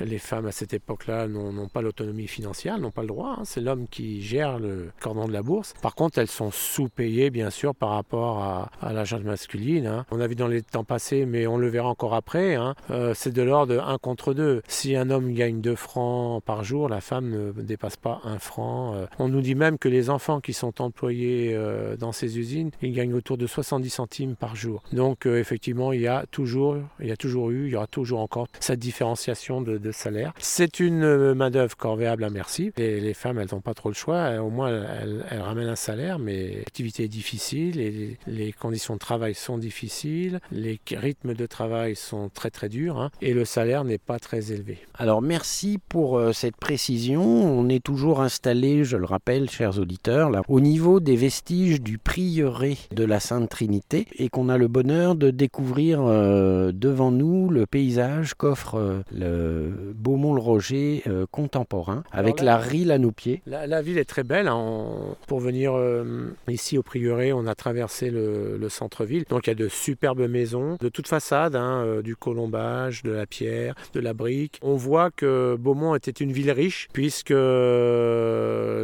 les femmes à cette époque-là n'ont pas l'autonomie financière, n'ont pas le droit, hein. c'est l'homme qui gère le cordon de la bourse. Par contre, elles sont sous-payées, bien sûr, par rapport à, à la charge masculine. hein. On a vu dans les temps passés, mais on le verra encore après, hein, euh, c'est de l'ordre de 1 contre 2. Si un homme gagne 2 francs par jour, la femme ne dépasse pas 1 franc. euh. On nous dit même que les enfants qui sont employés euh, dans ces usines, ils gagnent autour de 70 centimes par jour. Donc effectivement, il y a toujours, il y a toujours eu, il y aura toujours encore cette de, salaire. C'est une euh, main-d'œuvre corvéable à merci. Les femmes, elles n'ont pas trop le choix. Euh, Au moins, elles, ramènent un salaire, mais l'activité est difficile et les, conditions de travail sont difficiles. Les rythmes de travail sont très très durs hein, et le salaire n'est pas très élevé. Alors merci pour euh, cette précision. On est toujours installé, je le rappelle, chers auditeurs, là, au niveau des vestiges du prieuré de la Sainte Trinité et qu'on a le bonheur de découvrir devant nous le paysage qu'offre le Beaumont-le-Roger euh, contemporain avec là- la Rille à nos pieds. La, la ville est très belle. hein. On- pour venir euh, ici au Prieuré, on a traversé le, le centre-ville. Donc il y a de superbes maisons, de toute façade, hein, euh, du colombage, de la pierre, de la brique. On voit que Beaumont était une ville riche puisque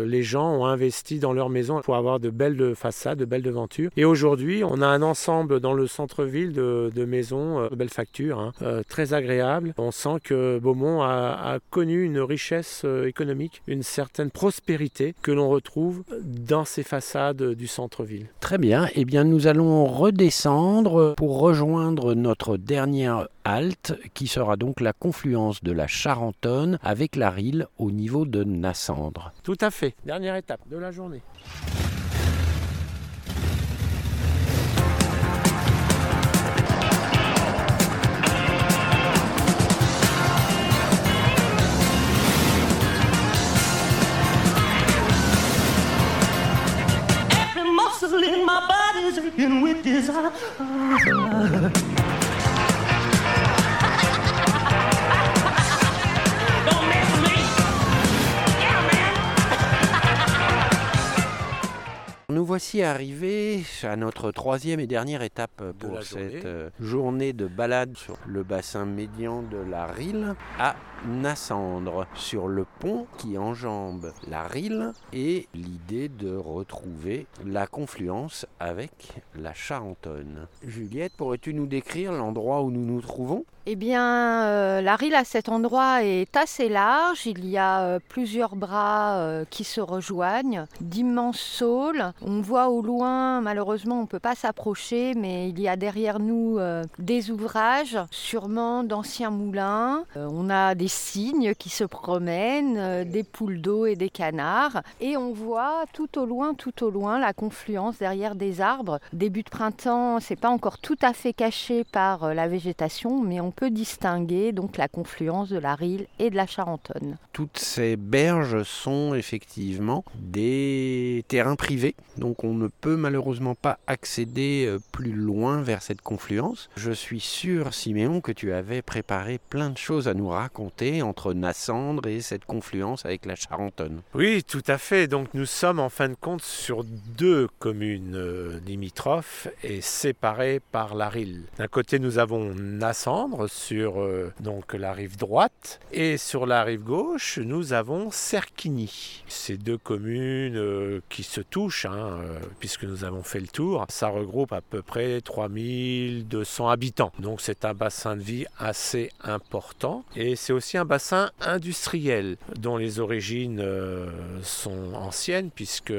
les gens ont investi dans leurs maisons pour avoir de belles façades, de belles devantures. Et aujourd'hui, on a un ensemble dans le centre-ville de, de maisons de belles factures, hein, très agréables. On sent que Beaumont a, a connu une richesse euh, économique, une certaine prospérité que l'on retrouve dans ces façades du centre-ville. Très bien, eh bien nous allons redescendre pour rejoindre notre dernière halte qui sera donc la confluence de la Charentonne avec la Rille au niveau de Nassandre. Tout à fait. Dernière étape de la journée. In my body's aching with desire. Voici arrivés à notre troisième et dernière étape pour cette journée. euh, journée de balade sur le bassin médian de la Rille à Nassandre, sur le pont qui enjambe la Rille et l'idée de retrouver la confluence avec la Charentonne. Juliette, pourrais-tu nous décrire l'endroit où nous nous trouvons? Eh bien, euh, la Rille à cet endroit est assez large. Il y a euh, plusieurs bras euh, qui se rejoignent, d'immenses saules. On voit au loin, malheureusement, on ne peut pas s'approcher, mais il y a derrière nous des ouvrages, sûrement d'anciens moulins. On a des cygnes qui se promènent, des poules d'eau et des canards. Et on voit tout au loin, tout au loin, la confluence derrière des arbres. Début de printemps, c'est pas encore tout à fait caché par la végétation, mais on peut distinguer donc la confluence de la Rille et de la Charentonne. Toutes ces berges sont effectivement des terrains privés, donc on ne peut malheureusement pas accéder euh, plus loin vers cette confluence. Je suis sûr, Siméon, que tu avais préparé plein de choses à nous raconter entre Nassandre et cette confluence avec la Charentonne. Oui, tout à fait. Donc nous sommes en fin de compte sur deux communes euh, limitrophes et séparées par la Rille. D'un côté, nous avons Nassandre sur euh, donc la rive droite et sur la rive gauche, nous avons Cerquigny. Ces deux communes euh, qui se touchent, hein, euh, puisque nous avons fait le tour, ça regroupe à peu près 3200 habitants. Donc c'est un bassin de vie assez important et c'est aussi un bassin industriel dont les origines sont anciennes puisque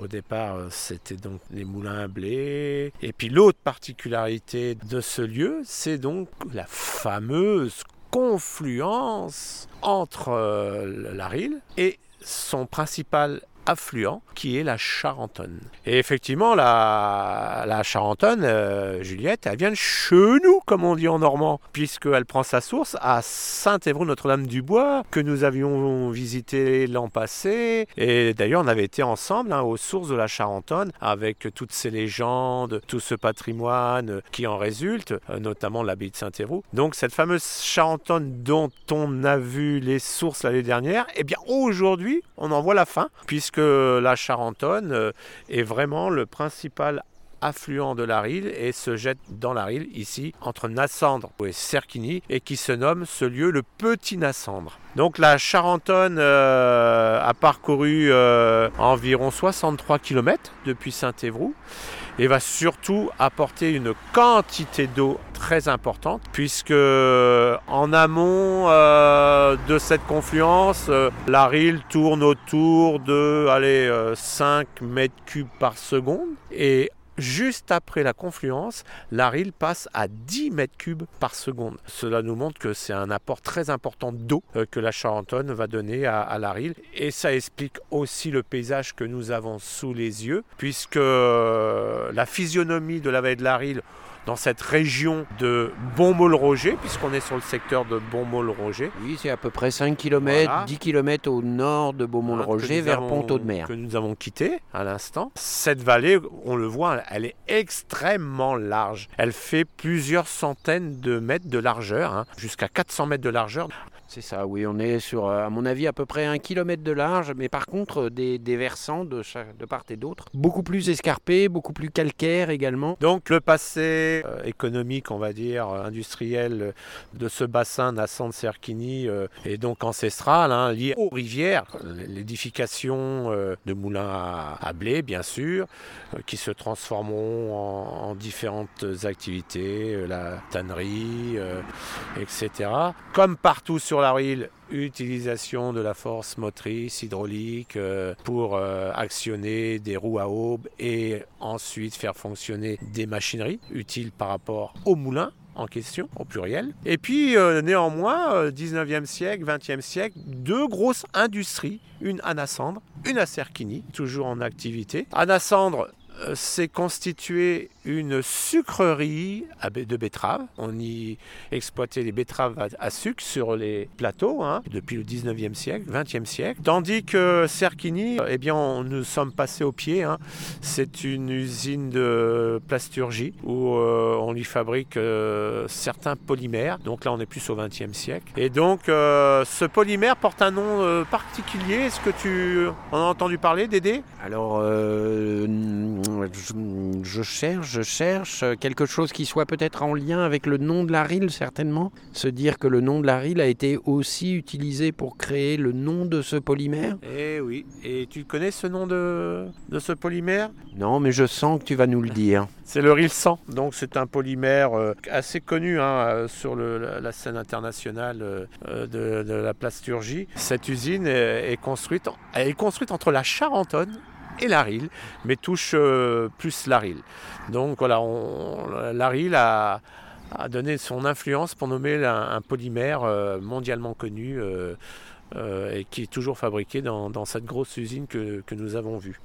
au départ c'était donc les moulins à blé et puis l'autre particularité de ce lieu c'est donc la fameuse confluence entre euh, la Rille et son principal affluent qui est la Charentonne. Et effectivement, la, Charentonne, euh, Juliette, elle vient de chez nous, comme on dit en normand, puisqu'elle prend sa source à Saint-Évroult-Notre-Dame-du-Bois, que nous avions visité l'an passé. Et d'ailleurs, on avait été ensemble hein, aux sources de la Charentonne, avec toutes ces légendes, tout ce patrimoine qui en résulte, euh, notamment l'abbaye de Saint-Évroult. Donc cette fameuse Charentonne dont on a vu les sources l'année dernière, eh bien aujourd'hui, on en voit la fin, puisque la Charentonne euh, est vraiment le principal affluent de la Rille et se jette dans la Rille ici entre Nassandre et Cerquigny et qui se nomme ce lieu le Petit Nassandre. Donc la Charentonne euh, a parcouru euh, environ 63 km depuis Saint-Évroult et va surtout apporter une quantité d'eau très importante puisque en amont euh, de cette confluence, euh, la Rille tourne autour de allez, euh, 5 mètres cubes par seconde. Et Juste après la confluence, la Rille passe à 10 mètres cubes par seconde. Cela nous montre que c'est un apport très important d'eau euh, que la Charentonne va donner à, à la Rille. Et ça explique aussi le paysage que nous avons sous les yeux, puisque euh, la physionomie de la vallée de la Rille dans cette région de Bonmol-Roger, puisqu'on est sur le secteur de Bonmol-Roger. Oui, c'est à peu près 5 km, Voilà. 10 km au nord de Beaumont-le-Roger, vers Ponto de Mer. Que nous avons quitté à l'instant. Cette vallée, on le voit, elle est extrêmement large. Elle fait plusieurs centaines de mètres de largeur, hein, jusqu'à 400 mètres de largeur. C'est ça, oui, on est sur, euh, à mon avis, à peu près un kilomètre de large, mais par contre, euh, des, versants de, chaque- de part et d'autre, beaucoup plus escarpés, beaucoup plus calcaires également. Donc le passé euh, économique, on va dire, industriel de ce bassin Nassant-Serquigny euh, est donc ancestral, hein, lié aux rivières, l'édification de moulins à, blé, bien sûr, qui se transformeront en, en différentes activités, la tannerie, etc. Comme partout sur la utilisation de la force motrice hydraulique euh, pour euh, actionner des roues à aube et ensuite faire fonctionner des machineries utiles par rapport au moulin en question, au pluriel. Et puis euh, néanmoins, euh, 19e siècle, 20e siècle, deux grosses industries, une à Nassandre, une à Cerquigny, toujours en activité. À Nassandre, euh, s'est constituée une sucrerie de betteraves. On y exploitait les betteraves à, sucre sur les plateaux hein, depuis le 19e siècle, 20e siècle. Tandis que Serquigny, eh bien, nous sommes passés au pied. hein. C'est une usine de plasturgie où euh, on y fabrique euh, certains polymères. Donc là, on est plus au 20e siècle. Et donc, euh, ce polymère porte un nom particulier. Est-ce que tu en as entendu parler, Dédé? Alors, je cherche, je cherche quelque chose qui soit peut-être en lien avec le nom de la rille, certainement. Se dire que le nom de la rille a été aussi utilisé pour créer le nom de ce polymère. Eh oui. Et tu connais ce nom de, de ce polymère? Non, mais je sens que tu vas nous le dire. *laughs* C'est le Ril 100. Donc c'est un polymère euh, assez connu hein, euh, sur le- la, scène internationale euh, de, de la plasturgie. Cette usine est, est construite, en- elle est construite entre la Charentonne et la Rille, mais touche euh, plus la Rille. Donc voilà, on, la Rille a, donné son influence pour nommer un, polymère euh, mondialement connu euh, et qui est toujours fabriqué dans, cette grosse usine que nous avons vue.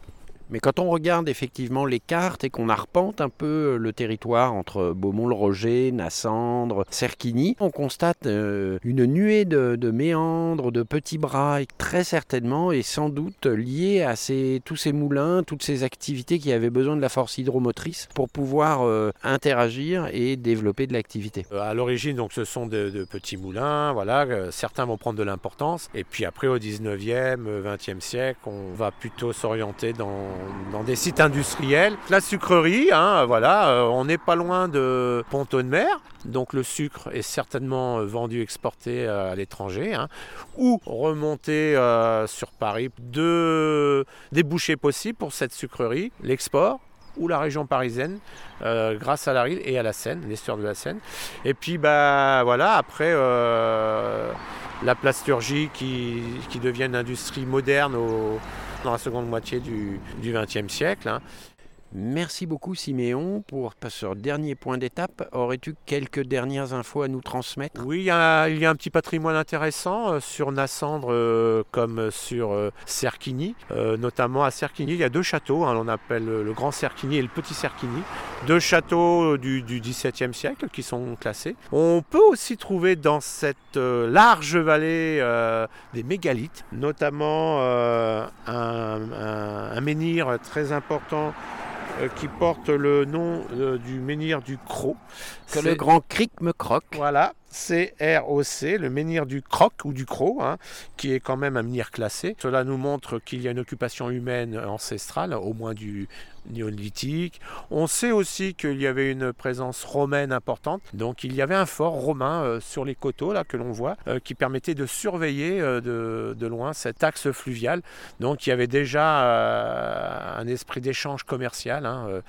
Mais quand on regarde effectivement les cartes et qu'on arpente un peu le territoire entre Beaumont-le-Roger, Nassandre, Serquigny, on constate euh, une nuée de, méandres, de petits bras, et très certainement et sans doute liée à ces, tous ces moulins, toutes ces activités qui avaient besoin de la force hydromotrice pour pouvoir euh, interagir et développer de l'activité. Euh, À l'origine, donc, ce sont de, petits moulins, voilà. euh, certains vont prendre de l'importance. Et puis après, au 19e, euh, 20e siècle, on va plutôt s'orienter dans, dans des sites industriels. La sucrerie, hein, voilà, euh, on n'est pas loin de Ponto de Mer. Donc le sucre est certainement euh, vendu, exporté euh, à l'étranger, hein, ou remonté sur Paris. Deux débouchés possibles pour cette sucrerie, l'export ou la région parisienne, grâce à la Rille et à la Seine, l'estuaire de la Seine. Et puis bah voilà, après la plasturgie qui, qui devient une industrie moderne au- dans la seconde moitié du XXe siècle. hein. Merci beaucoup Siméon pour ce dernier point d'étape. Aurais-tu quelques dernières infos à nous transmettre? Oui, il y, a, un petit patrimoine intéressant euh, sur Nassandre euh, comme sur euh, Serquigny. Euh, notamment à Serquigny, il y a deux châteaux. hein, on appelle le Grand Serquigny et le Petit Serquigny. Deux châteaux du, XVIIe siècle qui sont classés. On peut aussi trouver dans cette large vallée des mégalithes, notamment un, un- un menhir très important qui porte le nom euh, du menhir du Croc. Que le grand cric me croque. voilà, C-R-O-C, le menhir du Croc ou du Croc, hein, qui est quand même un menhir classé. Cela nous montre qu'il y a une occupation humaine ancestrale, au moins du néolithique. On sait aussi qu'il y avait une présence romaine importante. Donc il y avait un fort romain euh, sur les coteaux là que l'on voit, euh, qui permettait de surveiller euh, de, loin cet axe fluvial. Donc il y avait déjà un esprit d'échange commercial hein,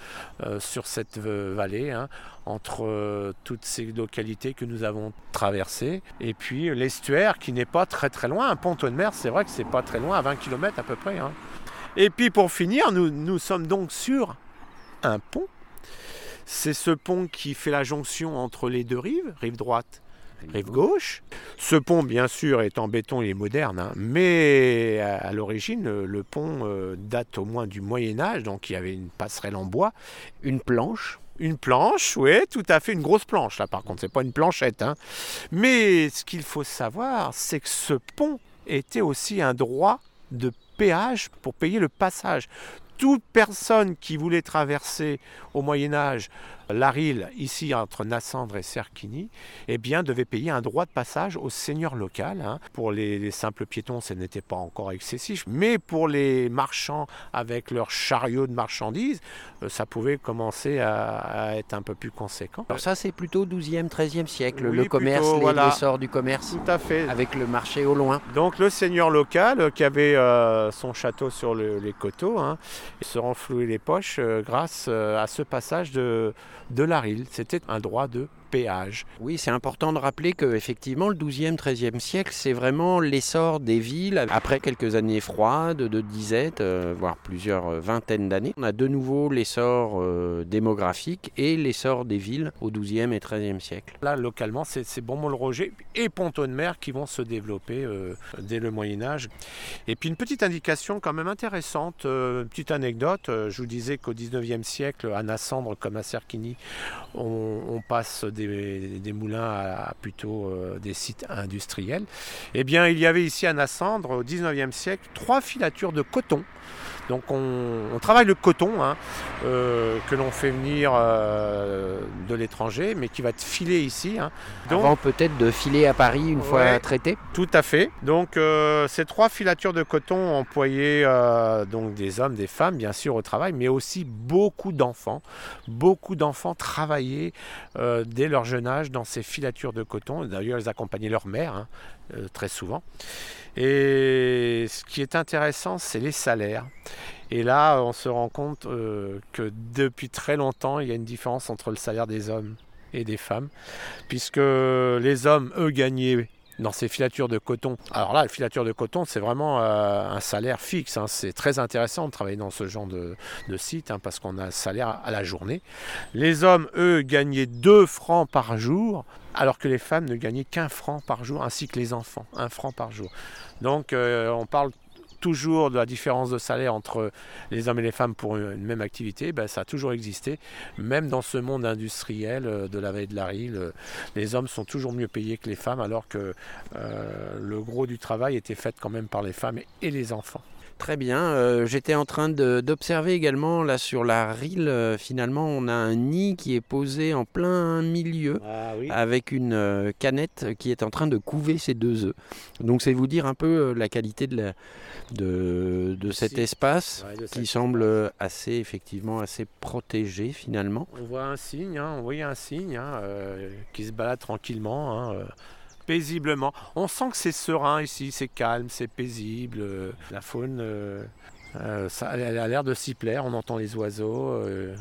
sur cette vallée. hein entre toutes ces localités que nous avons traversées. Et puis l'estuaire qui n'est pas très très loin. Un ponton de mer, c'est vrai que c'est pas très loin, à 20 km à peu près. hein. Et puis pour finir, nous, nous sommes donc sur un pont. C'est ce pont qui fait la jonction entre les deux rives, rive droite, rive gauche. Ce pont, bien sûr, est en béton, il est moderne, hein, mais à, l'origine, le, le pont euh, date au moins du Moyen Âge, donc il y avait une passerelle en bois, Une planche une planche, oui, tout à fait, une grosse planche là par contre, c'est pas une planchette. hein. Mais ce qu'il faut savoir, c'est que ce pont était aussi un droit de péage pour payer le passage. Toute personne qui voulait traverser au Moyen Âge la Rille, ici entre Nassandre et Serquigny, eh bien, devait payer un droit de passage au seigneur local. hein. Pour les, les simples piétons, ce n'était pas encore excessif, mais pour les marchands avec leurs chariots de marchandises, euh, ça pouvait commencer à, à être un peu plus conséquent. Alors ça c'est plutôt 12e, 13e siècle, Oui, le commerce, plutôt, les- voilà. l'essor du commerce Tout à fait. avec le marché au loin. Donc le seigneur local euh, qui avait euh, son château sur le- les coteaux hein, se renflouait les poches euh, grâce euh, à ce passage de, de la Rille. C'était un droit de péage. Oui, c'est important de rappeler que effectivement le 12e, 13e siècle, c'est vraiment l'essor des villes après quelques années froides, de disette, euh, voire plusieurs euh, vingtaines d'années. On a de nouveau l'essor euh, démographique et l'essor des villes au 12e et 13e siècle. Là, localement, c'est c'est Bonmont-le-Roger et Ponton-de-Mer qui vont se développer euh, dès le Moyen Âge. Et puis une petite indication quand même intéressante, une petite anecdote. je vous disais qu'au 19e siècle, à Nassandre comme à Serquigny, on, on passe des, moulins à, à plutôt euh, des sites industriels. Eh bien, il y avait ici à Nassandre, au 19e siècle, trois filatures de coton. Donc on, on travaille le coton hein, euh, que l'on fait venir euh, de l'étranger, mais qui va être filé ici. hein. Donc- Avant peut-être de filer à Paris une fois traité. tout à fait. Donc euh, ces trois filatures de coton employaient euh, donc des hommes, des femmes bien sûr au travail, mais aussi beaucoup d'enfants. Beaucoup d'enfants travaillaient dès leur jeune âge dans ces filatures de coton. D'ailleurs, ils accompagnaient leur mère hein, euh, très souvent. Et ce qui est intéressant, c'est les salaires. Et là, on se rend compte euh, que depuis très longtemps, il y a une différence entre le salaire des hommes et des femmes, puisque les hommes, eux, gagnaient dans ces filatures de coton. Alors là, la filature de coton, c'est vraiment euh, un salaire fixe. hein. C'est très intéressant de travailler dans ce genre de, site hein, parce qu'on a un salaire à la journée. Les hommes, eux, gagnaient 2 francs par jour, alors que les femmes ne gagnaient qu'un franc par jour, ainsi que les enfants, un franc par jour. Donc euh, on parle toujours de la différence de salaire entre les hommes et les femmes pour une même activité, ben, ça a toujours existé. Même dans ce monde industriel euh, de la vallée de la Rille, euh, les hommes sont toujours mieux payés que les femmes, alors que le gros du travail était fait quand même par les femmes et les enfants. Très bien. euh, J'étais en train d'observer également là sur la rille. euh, finalement, on a un nid qui est posé en plein milieu avec une euh, canette qui est en train de couver ses deux œufs. Donc, c'est vous dire un peu la qualité de, la- de, de cet espace Ouais, de qui semble assez effectivement assez protégé finalement. On voit un signe, hein, on voyait un signe hein, qui se balade tranquillement, hein, paisiblement. On sent que c'est serein ici, c'est calme, c'est paisible. euh, la faune, euh, euh, ça, elle a l'air de s'y plaire. On entend les oiseaux. euh,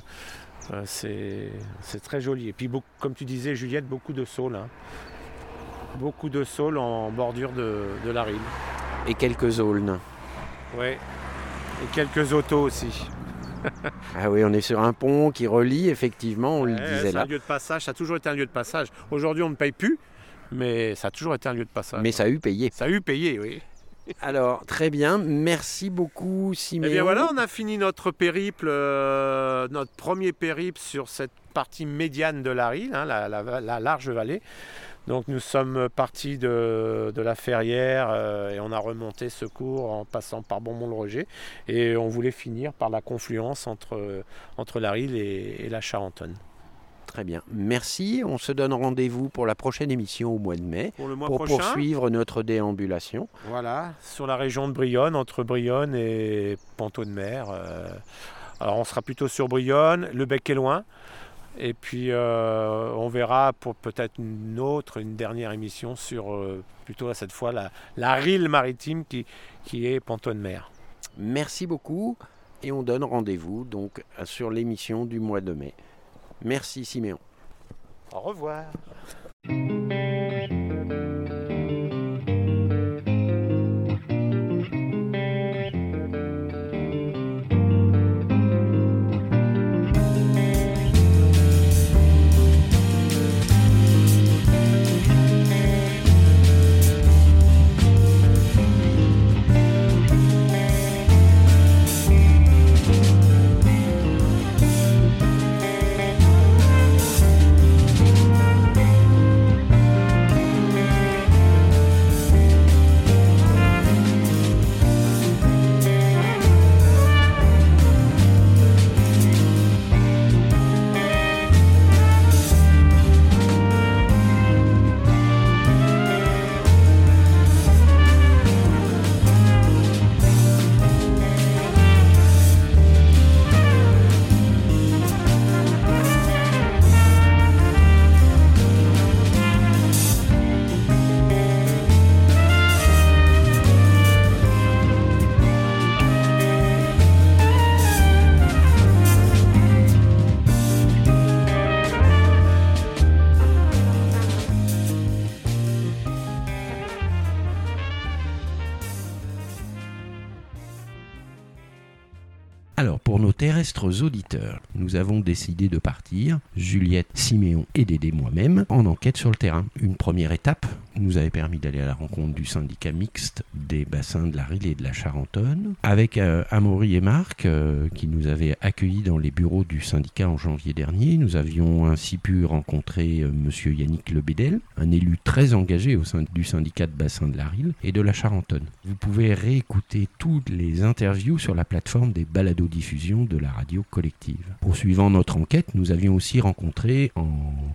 euh, c'est c'est très joli. Et puis, beaucoup- comme tu disais, Juliette, beaucoup de saules. hein. Beaucoup de saules en bordure de, de la Rille. Et quelques aulnes. Ouais. Et quelques autos aussi. *laughs* Ah oui, on est sur un pont qui relie effectivement, on le disait c'est là. un lieu de passage, ça a toujours été un lieu de passage. Aujourd'hui, on ne paye plus, mais ça a toujours été un lieu de passage. Mais ça a eu payé. Ça a eu payé, oui. Alors, très bien. Merci beaucoup, Siméon. Eh bien voilà, on a fini notre périple, euh, notre premier périple sur cette partie médiane de la Rille, hein, la, la- la large vallée. Donc nous sommes partis de, de la Ferrière euh, et on a remonté ce cours en passant par Bonmont-le-Roger et on voulait finir par la confluence entre, entre la Rille et, et la Charentonne. Très bien. Merci. On se donne rendez-vous pour la prochaine émission au mois de mai Pour le mois pour prochain. poursuivre notre déambulation. Voilà, sur la région de Brionne, entre Brionne et Ponto de Mer. euh, alors on sera plutôt sur Brionne, le bec est loin. Et puis euh, on verra pour peut-être une autre, une dernière émission sur euh, plutôt cette fois la, la rille maritime qui, qui est Ponto de Mer. Merci beaucoup et on donne rendez-vous donc sur l'émission du mois de mai. Merci Siméon. Au revoir. Terrestres auditeurs, nous avons décidé de partir, Juliette, Siméon et Dédé moi-même, en enquête sur le terrain. Une première étape nous avait permis d'aller à la rencontre du syndicat mixte des bassins de la Rille et de la Charentonne, avec euh, Amaury et Marc, euh, qui nous avaient accueillis dans les bureaux du syndicat en janvier dernier. Nous avions ainsi pu rencontrer euh, monsieur Yannick Lebedel, un élu très engagé au sein du syndicat de bassin de la Rille et de la Charentonne. Vous pouvez réécouter toutes les interviews sur la plateforme des balados diffusion la radio collective. Poursuivant notre enquête, nous avions aussi rencontré en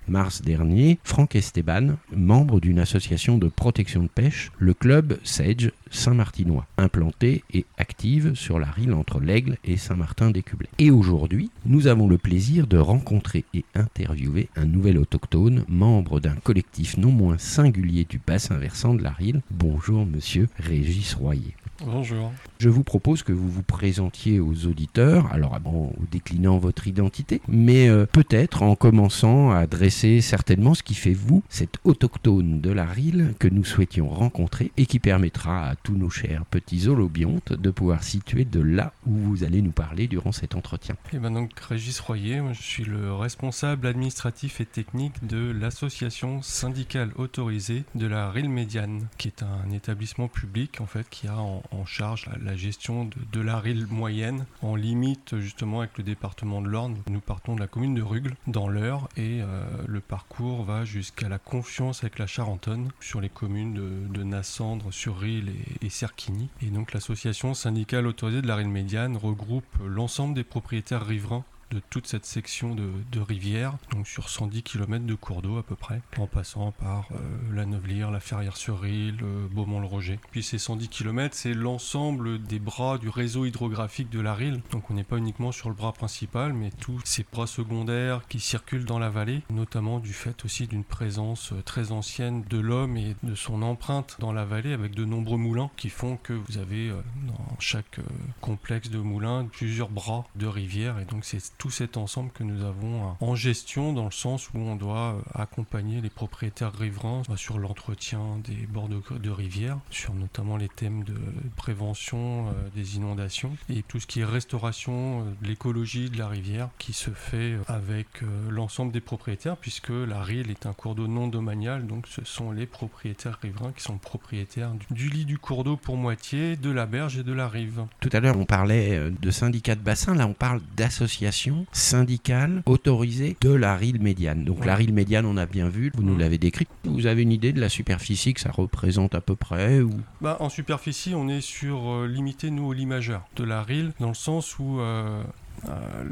mars dernier Franck Esteban, membre d'une association de protection de pêche, le club Sage Saint-Martinois, implantée et active sur la rille entre l'Aigle et Saint-Martin-des-Cublets. Et aujourd'hui, nous avons le plaisir de rencontrer et interviewer un nouvel autochtone, membre d'un collectif non moins singulier du bassin versant de la Rille. Bonjour monsieur Régis Royer. Bonjour. Je vous propose que vous vous présentiez aux auditeurs, alors en déclinant votre identité, mais euh, peut-être en commençant à dresser certainement ce qui fait vous, cet autochtone de la Rille que nous souhaitions rencontrer et qui permettra à tous nos chers petits holobiontes de pouvoir situer de là où vous allez nous parler durant cet entretien. Et ben donc Régis Royer, moi, je suis le responsable administratif et technique de l'association syndicale autorisée de la Rille Médiane, qui est un établissement public en fait qui a en, en charge la, la gestion de, la Rille moyenne en limite justement avec le département de l'Orne. Nous partons de la commune de Rugle dans l'Eure et euh, le parcours va jusqu'à la confiance avec la Charentonne sur les communes de, Nassandre, sur Rille et, et Cerquigny. Et donc l'association syndicale autorisée de la Rille médiane regroupe l'ensemble des propriétaires riverains de toute cette section de, rivière, donc sur 110 km de cours d'eau à peu près, en passant par euh, la Neuvelière, la Ferrière-sur-Ille, euh, Beaumont-le-Roger. Puis ces 110 km, c'est l'ensemble des bras du réseau hydrographique de la Rille, donc on n'est pas uniquement sur le bras principal, mais tous ces bras secondaires qui circulent dans la vallée, notamment du fait aussi d'une présence euh, très ancienne de l'homme et de son empreinte dans la vallée, avec de nombreux moulins qui font que vous avez dans chaque complexe de moulins plusieurs bras de rivière, et donc c'est tout cet ensemble que nous avons en gestion dans le sens où on doit euh, accompagner les propriétaires riverains sur l'entretien des bords de, de rivières, sur notamment les thèmes de prévention euh, des inondations et tout ce qui est restauration euh, de l'écologie de la rivière qui se fait avec l'ensemble des propriétaires puisque la Rille est un cours d'eau non domanial donc ce sont les propriétaires riverains qui sont propriétaires du, du lit du cours d'eau pour moitié, de la berge et de la rive. Tout à l'heure on parlait de syndicats de bassin, là on parle d'associations syndicale autorisée de la rille médiane. Donc la rille médiane, on a bien vu, vous nous l'avez décrit. Vous avez une idée de la superficie que ça représente à peu près ou... bah, En superficie, on est sur euh, limité, nous, au lit majeur de la rille, dans le sens où... Euh,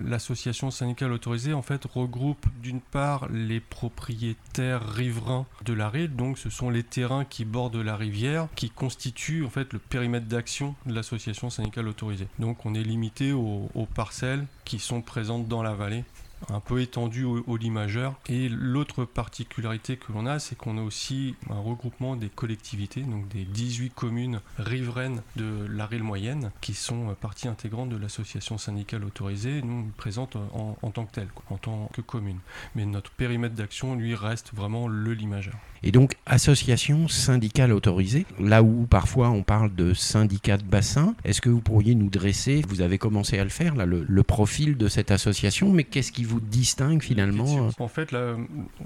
l'association syndicale autorisée en fait regroupe d'une part les propriétaires riverains de la rille, donc ce sont les terrains qui bordent la rivière, qui constituent en fait le périmètre d'action de l'association syndicale autorisée. Donc on est limité aux parcelles qui sont présentes dans la vallée un peu étendu au, lit majeur. Et l'autre particularité que l'on a, c'est qu'on a aussi un regroupement des collectivités, donc des 18 communes riveraines de la Rille moyenne, qui sont partie intégrante de l'association syndicale autorisée, nous présente en, en, tant que telle, en tant que commune. Mais notre périmètre d'action, lui, reste vraiment le lit majeur. Et donc, association syndicale autorisée, là où parfois on parle de syndicat de bassin, est-ce que vous pourriez nous dresser, vous avez commencé à le faire, là, le, le profil de cette association, mais qu'est-ce qui vous distingue finalement En fait, là,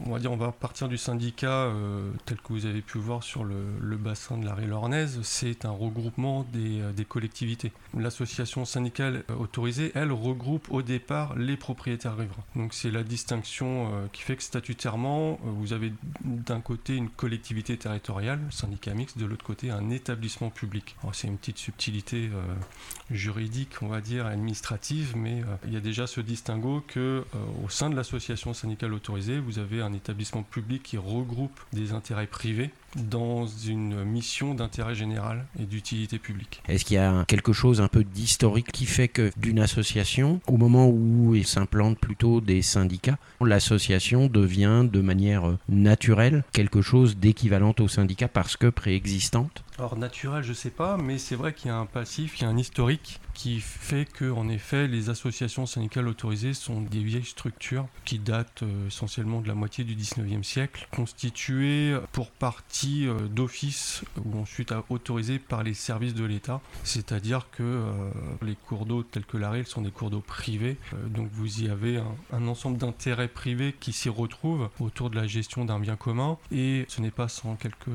on va dire, on va partir du syndicat euh, tel que vous avez pu voir sur le, le bassin de la Rille Ornaise, c'est un regroupement des, des collectivités. L'association syndicale autorisée, elle, regroupe au départ les propriétaires riverains. Donc c'est la distinction euh, qui fait que statutairement, euh, vous avez d'un côté une collectivité territoriale, syndicat mixte, de l'autre côté un établissement public. C'est une petite subtilité euh, juridique, on va dire, administrative, mais euh, il y a déjà ce distinguo que euh, au sein de l'association syndicale autorisée, vous avez un établissement public qui regroupe des intérêts privés dans une mission d'intérêt général et d'utilité publique. Est-ce qu'il y a quelque chose un peu d'historique qui fait que d'une association, au moment où il s'implante plutôt des syndicats, l'association devient de manière naturelle quelque chose d'équivalent au syndicat parce que préexistante? Alors naturel, je sais pas, mais c'est vrai qu'il y a un passif, il y a un historique qui fait que, en effet, les associations syndicales autorisées sont des vieilles structures qui datent euh, essentiellement de la moitié du 19e siècle, constituées pour partie euh, d'office ou ensuite à- autorisée par les services de l'État. C'est-à-dire que euh, les cours d'eau tels que la Rille sont des cours d'eau privés. Donc vous y avez un ensemble d'intérêts privés qui s'y retrouvent autour de la gestion d'un bien commun. Et ce n'est pas sans quelques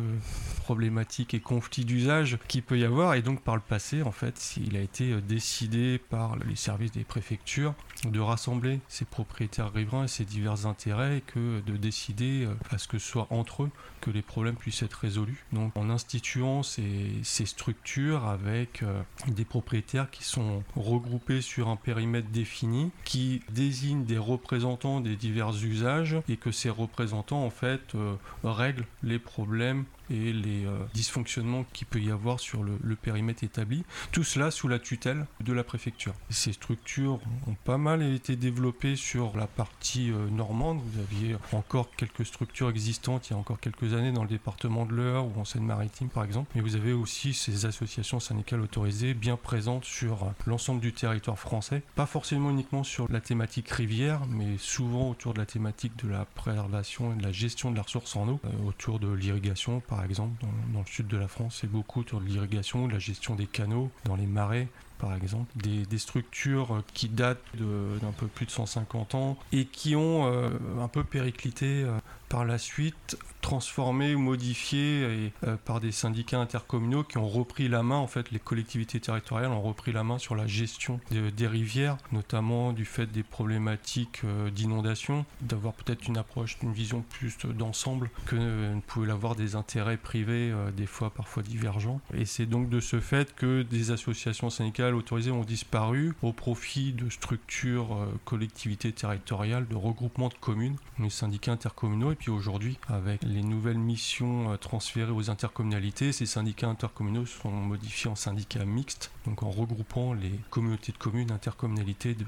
problématiques et conflits d'usage qu'il peut y avoir. Et donc par le passé, en fait, il a été euh, décidé par les services des préfectures de rassembler ces propriétaires riverains et ces divers intérêts que de décider euh, à ce que ce soit entre eux que les problèmes puissent être résolus. Donc en instituant ces, ces structures avec euh, des propriétaires qui sont regroupés sur un périmètre défini, qui désignent des représentants des divers usages et que ces représentants en fait euh, règlent les problèmes et les euh, dysfonctionnements qu'il peut y avoir sur le, périmètre établi. Tout cela sous la tutelle de la préfecture. Ces structures ont pas mal été développées sur la partie euh, normande. Vous aviez encore quelques structures existantes il y a encore quelques années dans le département de l'Eure ou en Seine-Maritime par exemple. Mais vous avez aussi ces associations syndicales autorisées bien présentes sur euh, l'ensemble du territoire français. Pas forcément uniquement sur la thématique rivière, mais souvent autour de la thématique de la préservation et de la gestion de la ressource en eau, autour de l'irrigation par exemple. Dans, le sud de la France, c'est beaucoup autour de l'irrigation, de la gestion des canaux, dans les marais par exemple, des, structures qui datent d'un peu plus de 150 ans et qui ont euh, un peu périclité euh, par la suite, transformées ou modifiées et, euh, par des syndicats intercommunaux qui ont repris la main, en fait, les collectivités territoriales ont repris la main sur la gestion de- des rivières, notamment du fait des problématiques euh, d'inondation, d'avoir peut-être une approche, une vision plus d'ensemble que euh, ne pouvaient l'avoir des intérêts privés, des fois parfois divergents. Et c'est donc de ce fait que des associations syndicales autorisées ont disparu au profit de structures collectivités territoriales, de regroupements de communes, les syndicats intercommunaux. Puis aujourd'hui, avec les nouvelles missions euh, transférées aux intercommunalités, ces syndicats intercommunaux sont modifiés en syndicats mixtes, donc en regroupant les communautés de communes, intercommunalités de-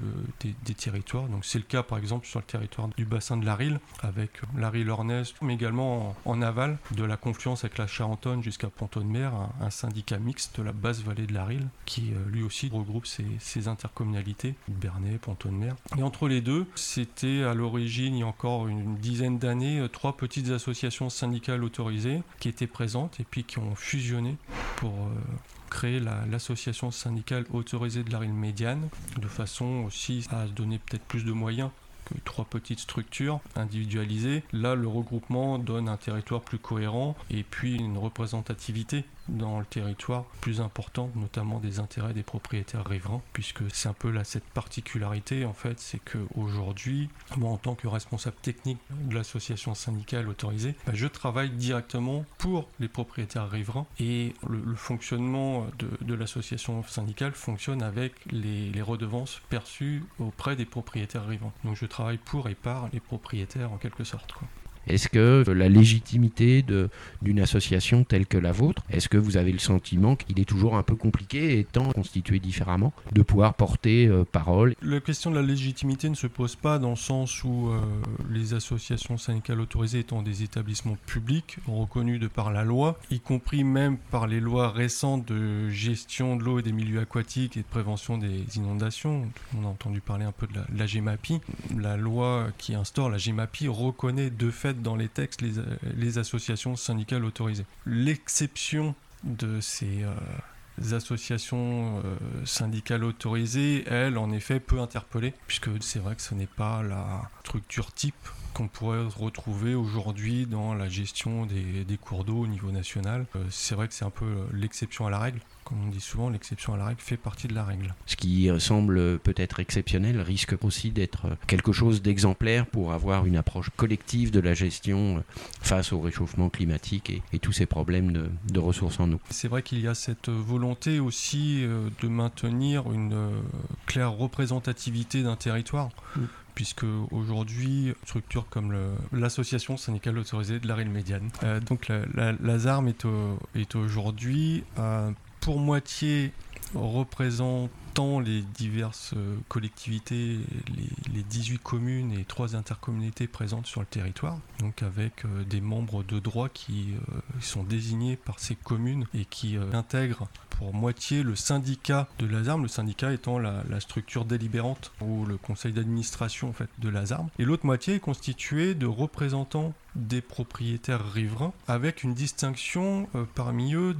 des, territoires. Donc c'est le cas par exemple sur le territoire du bassin de la Rille, avec la Rille-Ornaise, mais également en, aval de la confluence avec la Charentonne jusqu'à Ponton-de-Mer, un, un syndicat mixte de la basse vallée de la Rille, qui euh, lui aussi regroupe ces, intercommunalités, Bernay, Ponton-de-Mer. Et entre les deux, c'était à l'origine, il y a encore une dizaine d'années, euh, trois petites associations syndicales autorisées qui étaient présentes et puis qui ont fusionné pour euh, créer la- l'association syndicale autorisée de la Rille médiane, de façon aussi à donner peut-être plus de moyens que trois petites structures individualisées. Là, le regroupement donne un territoire plus cohérent et puis une représentativité dans le territoire plus importante, notamment des intérêts des propriétaires riverains, puisque c'est un peu là cette particularité en fait, c'est que aujourd'hui, moi en tant que responsable technique de l'association syndicale autorisée, bah, je travaille directement pour les propriétaires riverains et le, fonctionnement de, l'association syndicale fonctionne avec les, redevances perçues auprès des propriétaires riverains. Donc je travaille pour et par les propriétaires en quelque sorte. Est-ce que la légitimité d'une association telle que la vôtre, est-ce que vous avez le sentiment qu'il est toujours un peu compliqué, étant constitué différemment, de pouvoir porter euh, parole? La question de la légitimité ne se pose pas dans le sens où euh, les associations syndicales autorisées étant des établissements publics reconnus de par la loi, y compris même par les lois récentes de gestion de l'eau et des milieux aquatiques et de prévention des inondations. Monde a entendu parler un peu de la, de la GEMAPI. La loi qui instaure la GEMAPI reconnaît de fait dans les textes les, les associations syndicales autorisées. L'exception de ces euh, associations euh, syndicales autorisées, elle, en effet, peut interpeller, puisque c'est vrai que ce n'est pas la structure type qu'on pourrait retrouver aujourd'hui dans la gestion des, des cours d'eau au niveau national. Euh, c'est vrai que c'est un peu euh, l'exception à la règle. Comme on dit souvent, l'exception à la règle fait partie de la règle. Ce qui semble peut-être exceptionnel risque aussi d'être quelque chose d'exemplaire pour avoir une approche collective de la gestion euh, face au réchauffement climatique et, et tous ces problèmes de, de ressources en eau. C'est vrai qu'il y a cette volonté aussi euh, de maintenir une euh, claire représentativité d'un territoire. Puisque aujourd'hui, structure comme l'association syndicale autorisée de la médiane, euh, donc la, la, la ZARM est, au- est aujourd'hui euh, pour moitié les diverses euh, collectivités, les, les 18 communes et 3 intercommunalités présentes sur le territoire, donc avec euh, des membres de droit qui euh, sont désignés par ces communes et qui intègrent pour moitié le syndicat de l'ASARM, le syndicat étant la, structure délibérante ou le conseil d'administration en fait, de l'ASARM, et l'autre moitié est constituée de représentants des propriétaires riverains avec une distinction parmi eux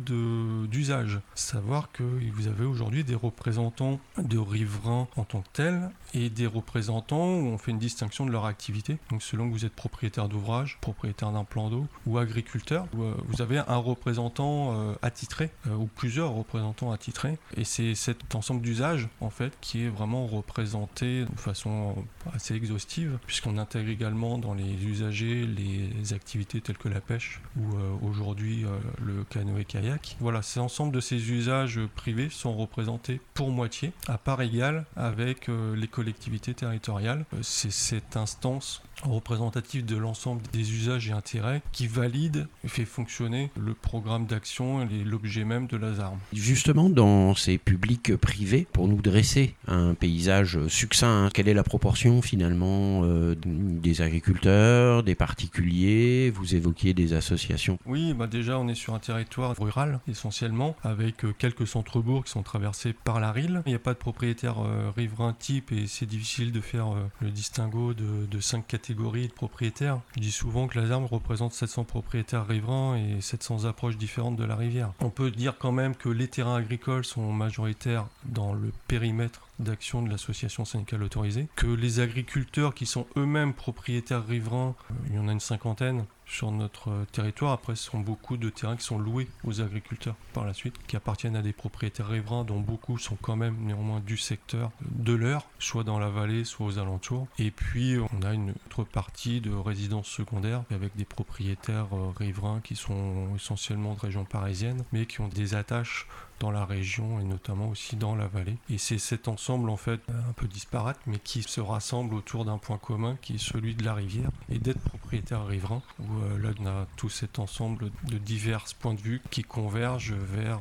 d'usage. Savoir que vous avez aujourd'hui des représentants de riverains en tant que tels et des représentants où on fait une distinction de leur activité. Donc selon que vous êtes propriétaire d'ouvrage, propriétaire d'un plan d'eau ou agriculteur, euh, vous avez un représentant euh, attitré euh, ou plusieurs représentants attitrés. Et c'est cet ensemble d'usages en fait qui est vraiment représenté de façon assez exhaustive puisqu'on intègre également dans les usagers les activités telles que la pêche ou aujourd'hui le canoë-kayak. Voilà, ces ensemble de ces usages privés sont représentés pour moitié à part égale avec les collectivités territoriales. Euh, C'est cette instance représentative de l'ensemble des usages et intérêts qui valide et fait fonctionner le programme d'action et l'objet même de la ZARM. Justement, dans ces publics privés, pour nous dresser un paysage succinct, hein, quelle est la proportion finalement euh, des agriculteurs, des particuliers? Vous évoquiez des associations. Oui, bah déjà on est sur un territoire rural essentiellement, avec euh, quelques centres-bourgs qui sont traversés par la RIL. Il n'y a pas de propriétaire euh, riverain type et c'est difficile de faire euh, le distinguo de, de cinq catégories de propriétaires. Je dis souvent que la ZARM représente 700 propriétaires riverains et 700 approches différentes de la rivière. On peut dire quand même que les terrains agricoles sont majoritaires dans le périmètre d'action de l'association syndicale autorisée, que les agriculteurs qui sont eux-mêmes propriétaires riverains, euh, il y en a une cinquantaine sur notre euh, territoire. Après, ce sont beaucoup de terrains qui sont loués aux agriculteurs par la suite, qui appartiennent à des propriétaires riverains, dont beaucoup sont quand même néanmoins du secteur de l'heure, soit dans la vallée, soit aux alentours. Et puis, on a une autre partie de résidences secondaires avec des propriétaires euh, riverains qui sont essentiellement de région parisienne, mais qui ont des attaches dans la région et notamment aussi dans la vallée. Et c'est cet ensemble en fait un peu disparate mais qui se rassemble autour d'un point commun qui est celui de la rivière et d'être propriétaire riverain où euh, là on a tout cet ensemble de divers points de vue qui convergent vers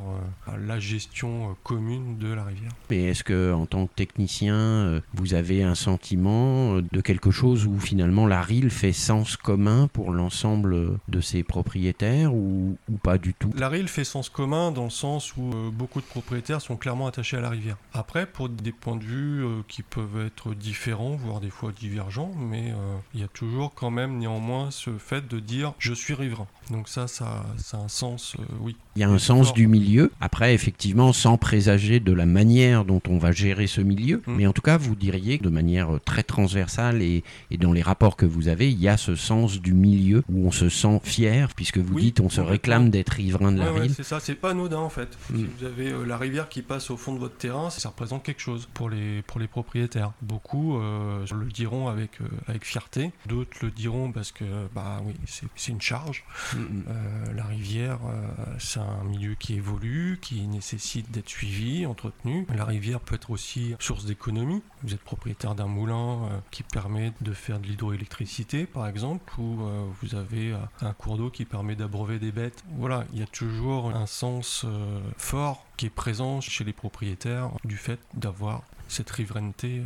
euh, la gestion euh, commune de la rivière. Mais est-ce que, en tant que technicien, euh, vous avez un sentiment euh, de quelque chose où finalement la RIL fait sens commun pour l'ensemble de ses propriétaires ou, ou pas du tout? La RIL fait sens commun dans le sens où euh, beaucoup de propriétaires sont clairement attachés à la rivière. Après, pour des points de vue euh, qui peuvent être différents, voire des fois divergents, mais euh, il y a toujours quand même néanmoins ce fait de dire je suis riverain. Donc ça, ça, ça a un sens, euh, oui. Il y a un sens du milieu. Après, effectivement, sans présager de la manière dont on va gérer ce milieu, Mm. mais en tout cas, vous diriez que de manière très transversale et, et dans les rapports que vous avez, il y a ce sens du milieu où on se sent fier, puisque vous Oui, dites on se réclame d'être riverain de la Ouais, ouais, RIL. c'est ça, c'est pas anodin en fait. Mm. Vous avez euh, la rivière qui passe au fond de votre terrain, ça représente quelque chose pour les, pour les propriétaires. Beaucoup euh, le diront avec, euh, avec fierté, d'autres le diront parce que bah oui, c'est c'est une charge. Euh, la rivière, c'est un milieu qui évolue, qui nécessite d'être suivi, entretenu. La rivière peut être aussi source d'économie. Vous êtes propriétaire d'un moulin qui permet de faire de l'hydroélectricité, par exemple, ou vous avez un cours d'eau qui permet d'abreuver des bêtes. Voilà, il y a toujours un sens euh, qui est présent chez les propriétaires du fait d'avoir cette riverainité.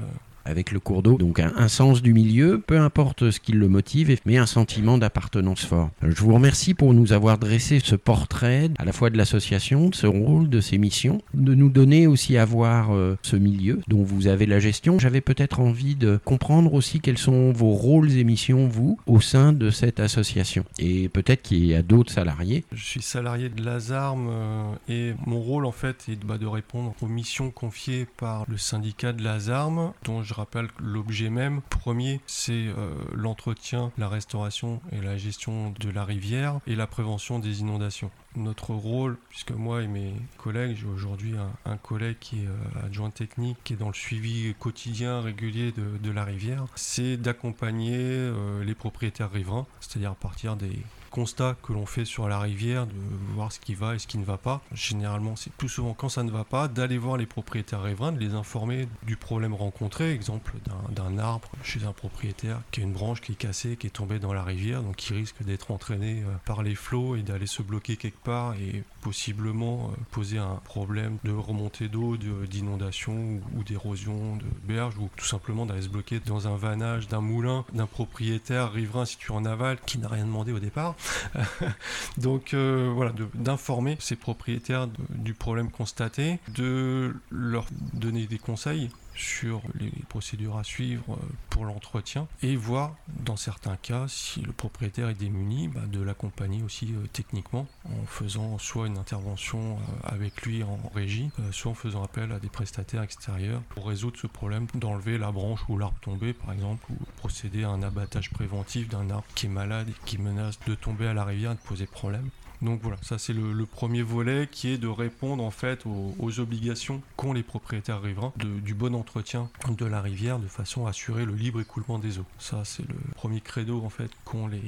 Avec le cours d'eau. Donc un, sens du milieu, peu importe ce qui le motive, mais un sentiment d'appartenance fort. Je vous remercie pour nous avoir dressé ce portrait à la fois de l'association, de ce rôle, de ses missions, de nous donner aussi à voir euh, ce milieu dont vous avez la gestion. J'avais peut-être envie de comprendre aussi quels sont vos rôles et missions, vous, au sein de cette association. Et peut-être qu'il y a d'autres salariés. Je suis salarié de Lazarme euh, et mon rôle en fait est bah, de répondre aux missions confiées par le syndicat de Lazarme, dont je rappelle que l'objet même premier c'est euh, l'entretien, la restauration et la gestion de la rivière et la prévention des inondations. Notre rôle, puisque moi et mes collègues, j'ai aujourd'hui un, collègue qui est euh, adjoint technique, qui est dans le suivi quotidien, régulier de, de la rivière, c'est d'accompagner euh, les propriétaires riverains, c'est-à-dire à partir des constats que l'on fait sur la rivière, de voir ce qui va et ce qui ne va pas. Généralement, c'est plus souvent quand ça ne va pas, d'aller voir les propriétaires riverains, de les informer du problème rencontré, exemple d'un- arbre chez un propriétaire qui a une branche qui est cassée, qui est tombée dans la rivière, donc qui risque d'être entraîné euh, par les flots et d'aller se bloquer quelque part et possiblement euh, poser un problème de remontée d'eau, de- d'inondation ou, ou d'érosion de berge ou tout simplement d'aller se bloquer dans un vannage d'un moulin d'un propriétaire riverain situé en aval qui n'a rien demandé au départ. *laughs* Donc euh, voilà, d'informer ces propriétaires du problème constaté, de leur donner des conseils sur les procédures à suivre euh, pour l'entretien et voir dans certains cas si le propriétaire est démuni bah, de l'accompagner aussi euh, techniquement en faisant soit une intervention euh, avec lui en régie, soit en faisant appel à des prestataires extérieurs pour résoudre ce problème d'enlever la branche ou l'arbre tombé par exemple ou procéder à un abattage préventif d'un arbre qui est malade et qui menace de tomber à la rivière et de poser problème. Donc voilà, ça c'est le, premier volet qui est de répondre en fait aux, obligations qu'ont les propriétaires riverains du bon entretien de la rivière de façon à assurer le libre écoulement des eaux. Ça c'est le premier credo en fait qu'ont les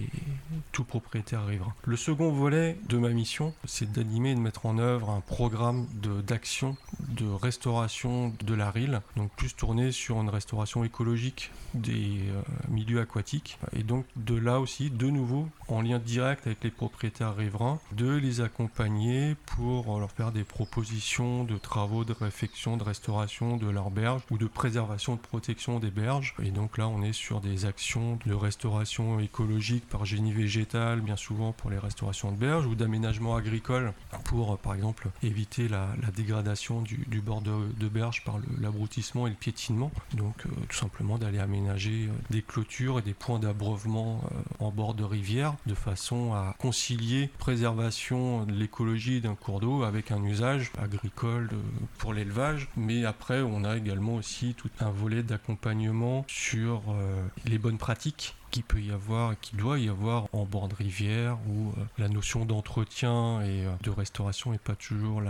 tout propriétaires riverains. Le second volet de ma mission, c'est d'animer et de mettre en œuvre un programme d'action de, restauration de la RIL, donc plus tourné sur une restauration écologique des euh, milieux aquatiques et donc de là aussi de nouveau en lien direct avec les propriétaires riverains de les accompagner pour leur faire des propositions de travaux de réfection, de restauration de leurs berges ou de préservation de protection des berges. Et donc là, on est sur des actions de restauration écologique par génie végétal, bien souvent pour les restaurations de berges, ou d'aménagement agricole pour, par exemple, éviter la, dégradation du, bord de, de, berge par l'abrutissement et le piétinement. Donc, euh, tout simplement d'aller aménager euh, des clôtures et des points d'abreuvement euh, en bord de rivière de façon à concilier préservation de l'écologie d'un cours d'eau avec un usage agricole euh, pour l'élevage. Mais après, on a également aussi tout un volet d'accompagnement sur euh, les bonnes pratiques qu'il peut y avoir et qu'il doit y avoir en bord de rivière où euh, la notion d'entretien et de restauration n'est pas toujours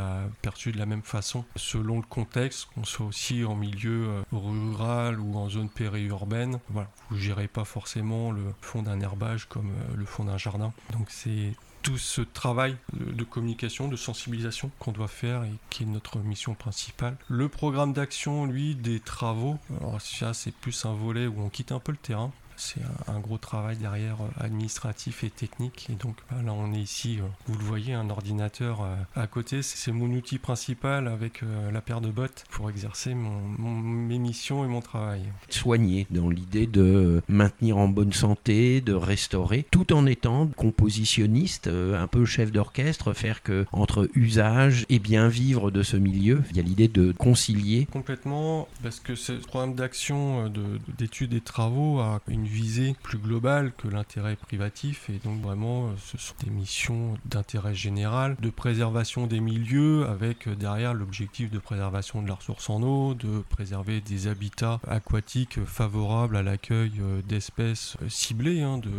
perçue de la même façon selon le contexte, qu'on soit aussi en milieu rural ou en zone périurbaine. Vous gérez pas forcément le fond d'un herbage comme le fond d'un jardin. Donc c'est tout ce travail de communication, de sensibilisation qu'on doit faire et qui est notre mission principale. Le programme d'action, lui, des travaux, alors ça c'est plus un volet où on quitte un peu le terrain c'est un, gros travail derrière euh, administratif et technique. Et donc bah, là, on est ici, euh, vous le voyez, un ordinateur euh, à côté. C'est mon outil principal avec la paire de bottes pour exercer mon, mes missions et mon travail. Soigner dans l'idée de maintenir en bonne santé, de restaurer, tout en étant compositionniste, un peu chef d'orchestre, faire que entre usage et bien vivre de ce milieu, il y a l'idée de concilier. Complètement, parce que ce programme d'action d'études et travaux a une visée plus globale que l'intérêt privatif et donc vraiment euh, ce sont des missions d'intérêt général, de préservation des milieux avec euh, derrière l'objectif de préservation de la ressource en eau, de préserver des habitats aquatiques favorables à l'accueil euh, d'espèces ciblées, hein, de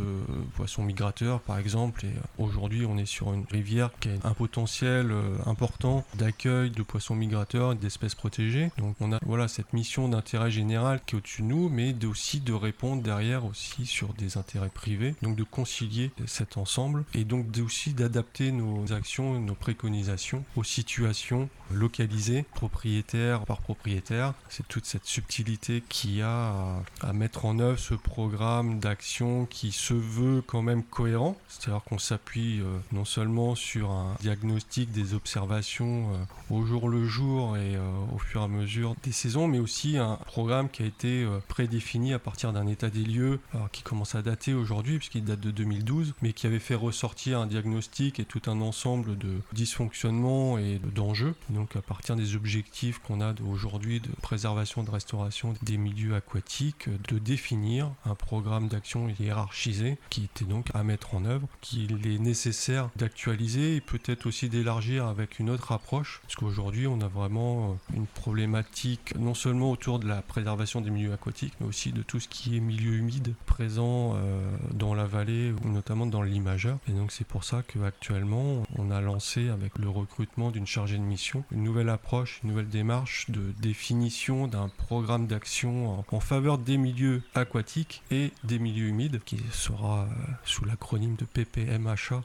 poissons migrateurs par exemple. Et aujourd'hui on est sur une rivière qui a un potentiel important d'accueil de poissons migrateurs et d'espèces protégées. Donc on a voilà cette mission d'intérêt général qui est au-dessus de nous, mais aussi de répondre derrière aussi sur des intérêts privés, donc de concilier cet ensemble et donc aussi d'adapter nos actions, nos préconisations aux situations localisées, propriétaire par propriétaire. C'est toute cette subtilité qui a à, mettre en œuvre ce programme d'action qui se veut quand même cohérent, c'est-à-dire qu'on s'appuie euh, non seulement sur un diagnostic des observations euh, au jour le jour et euh, au fur et à mesure des saisons, mais aussi un programme qui a été prédéfini à partir d'un état des lieux qui commence à dater aujourd'hui, puisqu'il date de 2012, mais qui avait fait ressortir un diagnostic et tout un ensemble de dysfonctionnements et d'enjeux. Donc à partir des objectifs qu'on a aujourd'hui de préservation, de restauration des milieux aquatiques, de définir un programme d'action hiérarchisé qui était donc à mettre en œuvre, qu'il est nécessaire d'actualiser et peut-être aussi d'élargir avec une autre approche, parce qu'aujourd'hui on a vraiment euh, une problématique non seulement autour de la préservation des milieux aquatiques, mais aussi de tout ce qui est milieu humide présent euh, dans la vallée, notamment dans l'imageur. Et donc c'est pour ça qu'actuellement, on a lancé avec le recrutement d'une chargée de mission une nouvelle approche, une nouvelle démarche de définition d'un programme d'action en, faveur des milieux aquatiques et des milieux humides, qui sera euh, sous l'acronyme de PPMHA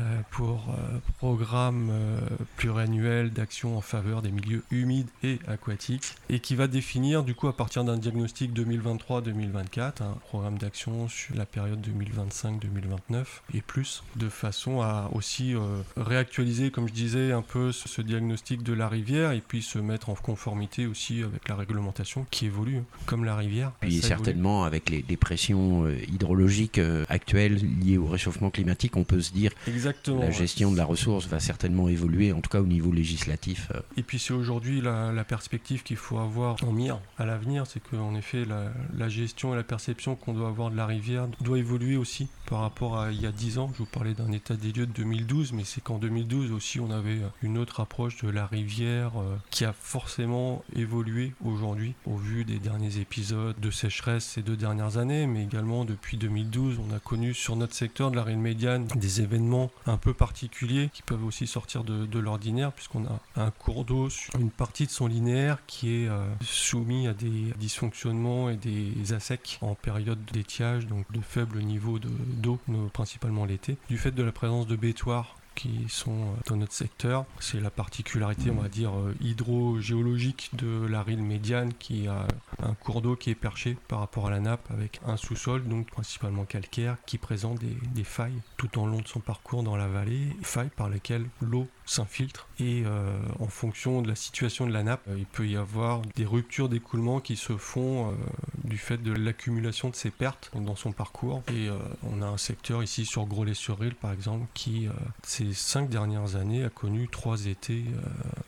euh, pour programme pluriannuel d'action en faveur des milieux humides et aquatiques, et qui va définir du coup à partir d'un diagnostic 2023-2024 programme d'action sur la période 2025-2029 et plus, de façon à aussi euh, réactualiser, comme je disais, un peu ce, diagnostic de la rivière et puis se mettre en conformité aussi avec la réglementation qui évolue, comme la rivière. Puis évolue. certainement avec les, les pressions euh, hydrologiques euh, actuelles liées au réchauffement climatique, on peut se dire Exactement, la ouais. gestion de la ressource va certainement évoluer, en tout cas au niveau législatif. Et puis c'est aujourd'hui la, la perspective qu'il faut avoir en mire à l'avenir, c'est qu'en effet la, la gestion et la perception qu'on doit avoir de la rivière doit évoluer aussi par rapport à il y a 10 ans. Je vous parlais d'un état des lieux de 2012, mais c'est qu'en 2012 aussi on avait une autre approche de la rivière euh, qui a forcément évolué aujourd'hui au vu des derniers épisodes de sécheresse ces deux dernières années, mais également depuis 2012 on a connu sur notre secteur de la Rille médiane des événements un peu particuliers qui peuvent aussi sortir de, de l'ordinaire puisqu'on a un cours d'eau sur une partie de son linéaire qui est euh, soumis à des dysfonctionnements et des assecs en période d'étiage, donc de faible niveau de- d'eau, principalement l'été, du fait de la présence de bétoirs qui sont euh, dans notre secteur. C'est la particularité, on va dire, euh, hydrogéologique de la rille médiane qui a un cours d'eau qui est perché par rapport à la nappe avec un sous-sol, donc principalement calcaire, qui présente des, des failles tout en long de son parcours dans la vallée, failles par lesquelles l'eau s'infiltre et euh, en fonction de la situation de la nappe, euh, il peut y avoir des ruptures d'écoulement qui se font euh, du fait de l'accumulation de ces pertes dans son parcours. Et on a un secteur ici sur Grollet-sur-Île par exemple qui ces cinq dernières années a connu trois étés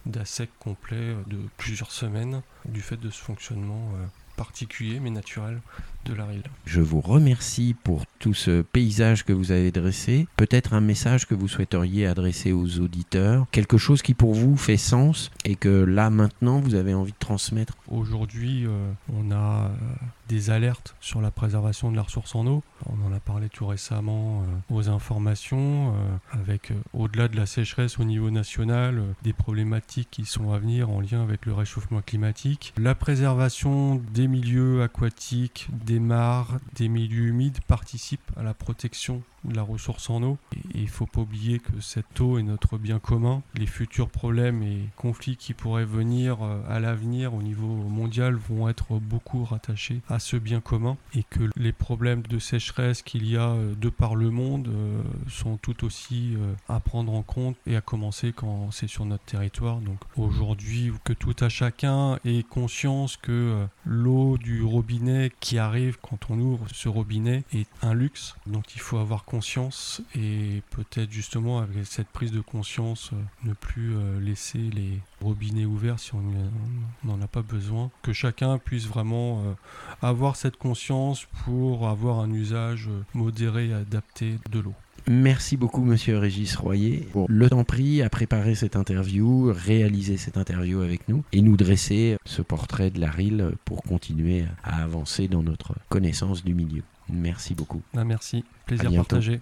d'assec complet de plusieurs semaines du fait de ce fonctionnement particulier mais naturel de la rille. Je vous remercie pour tout ce paysage que vous avez dressé. Peut-être un message que vous souhaiteriez adresser aux auditeurs, quelque chose qui pour vous fait sens et que là maintenant vous avez envie de transmettre. Aujourd'hui, euh, on a euh, des alertes sur la préservation de la ressource en eau. On en a parlé tout récemment euh, aux informations, avec au-delà de la sécheresse au niveau national, des problématiques qui sont à venir en lien avec le réchauffement climatique. La préservation des milieux aquatiques, des mares, des milieux humides participe à la protection la ressource en eau. Et il ne faut pas oublier que cette eau est notre bien commun. Les futurs problèmes et conflits qui pourraient venir euh, à l'avenir au niveau mondial vont être beaucoup rattachés à ce bien commun et que les problèmes de sécheresse qu'il y a euh, de par le monde euh, sont tout aussi à prendre en compte et à commencer quand c'est sur notre territoire. Donc aujourd'hui, que tout à chacun ait conscience que l'eau du robinet qui arrive quand on ouvre ce robinet est un luxe dont il faut avoir conscience et peut-être justement avec cette prise de conscience euh, ne plus euh, laisser les robinets ouverts si on n'en a pas besoin. Que chacun puisse vraiment euh, avoir cette conscience pour avoir un usage modéré et adapté de l'eau. Merci beaucoup, monsieur Régis Royer, pour le temps pris à préparer cette interview, réaliser cette interview avec nous et nous dresser ce portrait de la RIL pour continuer à avancer dans notre connaissance du milieu. Merci beaucoup. Ah, merci, plaisir partagé.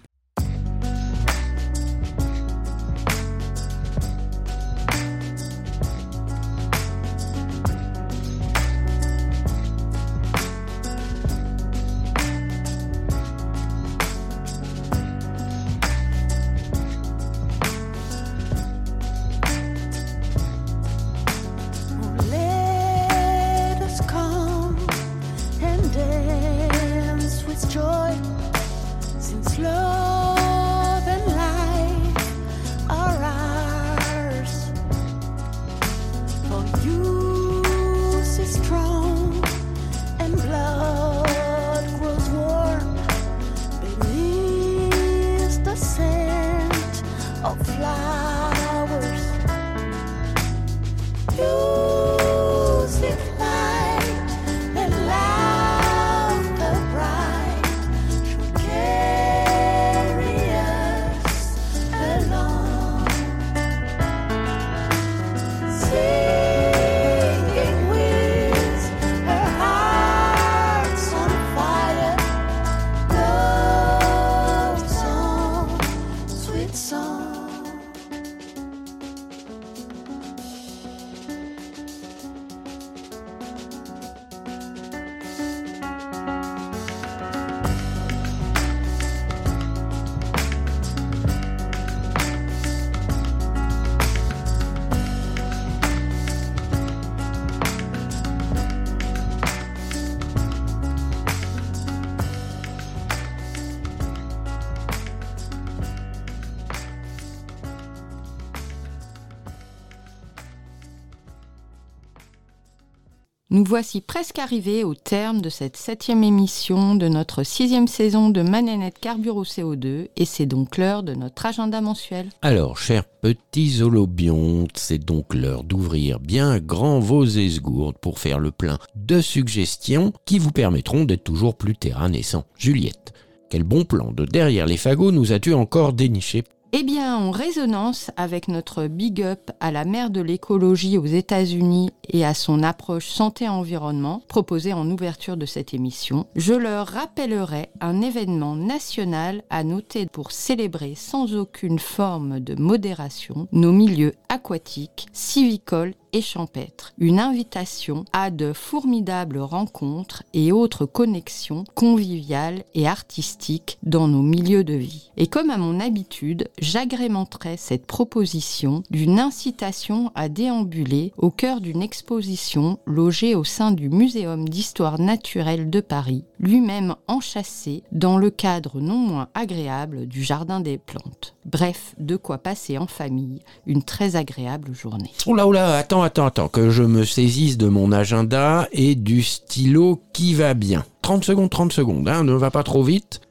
Voici presque arrivés au terme de cette septième émission de notre sixième saison de Mananette Carbure au CO2 et c'est donc l'heure de notre agenda mensuel. Alors, chers petits holobiontes, c'est donc l'heure d'ouvrir bien grand vos esgourdes pour faire le plein de suggestions qui vous permettront d'être toujours plus terrain naissant. Juliette, quel bon plan de derrière les fagots nous as-tu encore déniché Eh bien, en résonance avec notre big up à la mère de l'écologie aux États-Unis et à son approche santé-environnement proposée en ouverture de cette émission, je leur rappellerai un événement national à noter pour célébrer sans aucune forme de modération nos milieux aquatiques, civicoles et champêtres. Une invitation à de formidables rencontres et autres connexions conviviales et artistiques dans nos milieux de vie. Et comme à mon habitude, j'agrémenterai cette proposition d'une incitation à déambuler au cœur d'une exposition logée au sein du Muséum d'histoire naturelle de Paris, lui-même enchâssé dans le cadre non moins agréable du Jardin des plantes. Bref, de quoi passer en famille une très agréable journée. Attends, attends, attends, que je me saisisse de mon agenda et du stylo qui va bien. 30 secondes, 30 secondes, hein, ne va pas trop vite.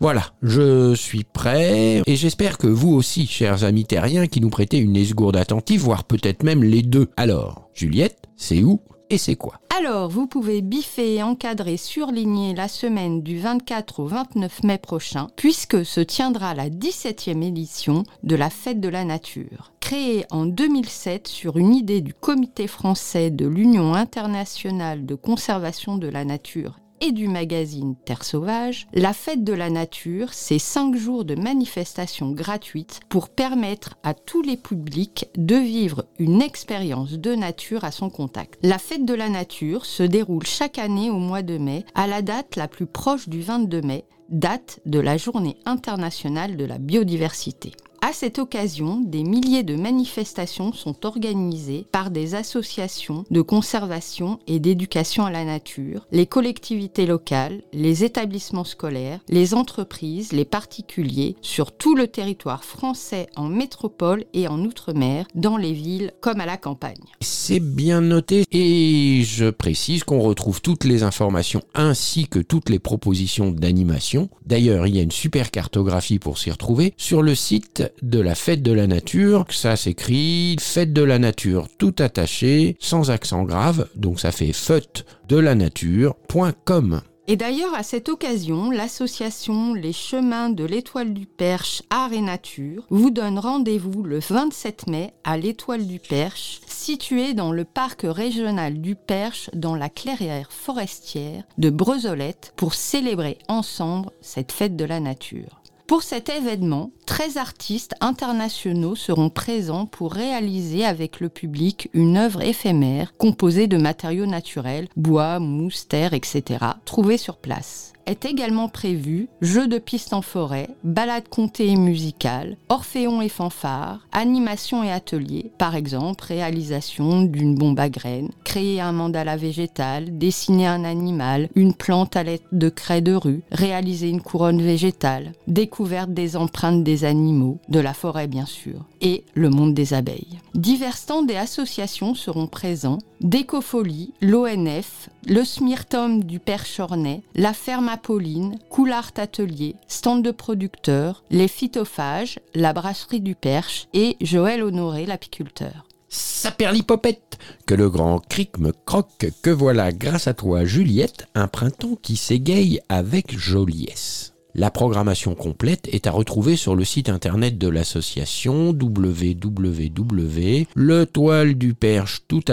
Voilà, je suis prêt et j'espère que vous aussi, chers amis terriens, qui nous prêtez une esgourde attentive, voire peut-être même les deux. Alors, Juliette, c'est où? Et c'est quoi? Alors, vous pouvez biffer encadrer surligner la semaine du 24 au 29 mai prochain, puisque se tiendra la 17e édition de la Fête de la Nature. Créée en 2007 sur une idée du Comité français de l'Union internationale de conservation de la nature et du magazine Terre Sauvage, la fête de la nature, c'est cinq jours de manifestations gratuites pour permettre à tous les publics de vivre une expérience de nature à son contact. La fête de la nature se déroule chaque année au mois de mai, à la date la plus proche du 22 mai, date de la journée internationale de la biodiversité. À cette occasion, des milliers de manifestations sont organisées par des associations de conservation et d'éducation à la nature, les collectivités locales, les établissements scolaires, les entreprises, les particuliers, sur tout le territoire français en métropole et en outre-mer, dans les villes comme à la campagne. C'est bien noté et je précise qu'on retrouve toutes les informations ainsi que toutes les propositions d'animation. D'ailleurs, il y a une super cartographie pour s'y retrouver sur le site de la fête de la nature. Ça s'écrit fête de la nature tout attaché, sans accent grave, donc ça fait fête de la nature.com. Et d'ailleurs, à cette occasion, l'association Les Chemins de l'Étoile du Perche Art et Nature vous donne rendez-vous le 27 mai à l'Étoile du Perche, située dans le parc régional du Perche, dans la clairière forestière de Brezolette, pour célébrer ensemble cette fête de la nature. Pour cet événement, 13 artistes internationaux seront présents pour réaliser avec le public une œuvre éphémère composée de matériaux naturels, bois, mousse, terre, etc., trouvés sur place. Est également prévu jeux de pistes en forêt, balades comptées et musicales, orphéons et fanfares, animations et ateliers, par exemple réalisation d'une bombe à graines, créer un mandala végétal, dessiner un animal, une plante à l'aide de craie de rue, réaliser une couronne végétale, découverte des empreintes des animaux, de la forêt bien sûr, et le monde des abeilles. Divers stands et associations seront présents, Décofolie, l'ONF, le Smirtom du Père Chornet, la ferme Apolline, Coulart Atelier, stand de producteurs, les phytophages, la brasserie du Perche et Joël Honoré, l'apiculteur. Saperlipopette Que le grand cric me croque, que voilà grâce à toi Juliette, un printemps qui s'égaye avec joliesse. La programmation complète est à retrouver sur le site internet de l'association www.letoileduperche tout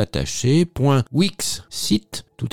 tout